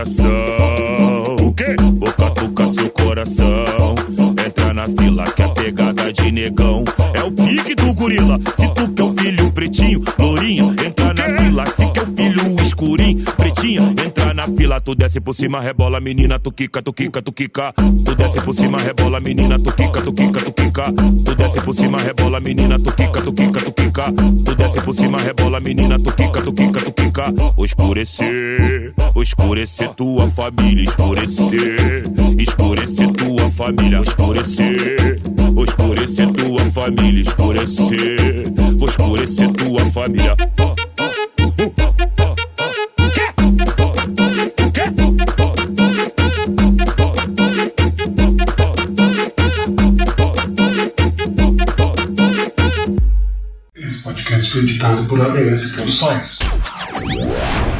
Coração. O quê? Vou catucar seu coração. Entra na fila que a pegada de negão é o pique do gorila. Se tu quer o filho pretinho, lourinha, entra na fila. Se quer o filho escurinho, pretinha, entra na fila. Tu desce por cima, rebola, menina, tu quica, tu quica, tu quica. Tu desce por cima, rebola, menina, tu quica, tu quica, tu quica. Tu desce por cima, rebola, menina, tu quica, tu quica, tu quica. Tu desce por cima, rebola, menina, tu quica, tu quica, tu quica. Escurecer, escurecer tua família, escurecer, escurecer tua família, escurecer, escurecer tua família, escurecer, escurecer tua família. Esse podcast foi editado por ABS Produções. Yeah.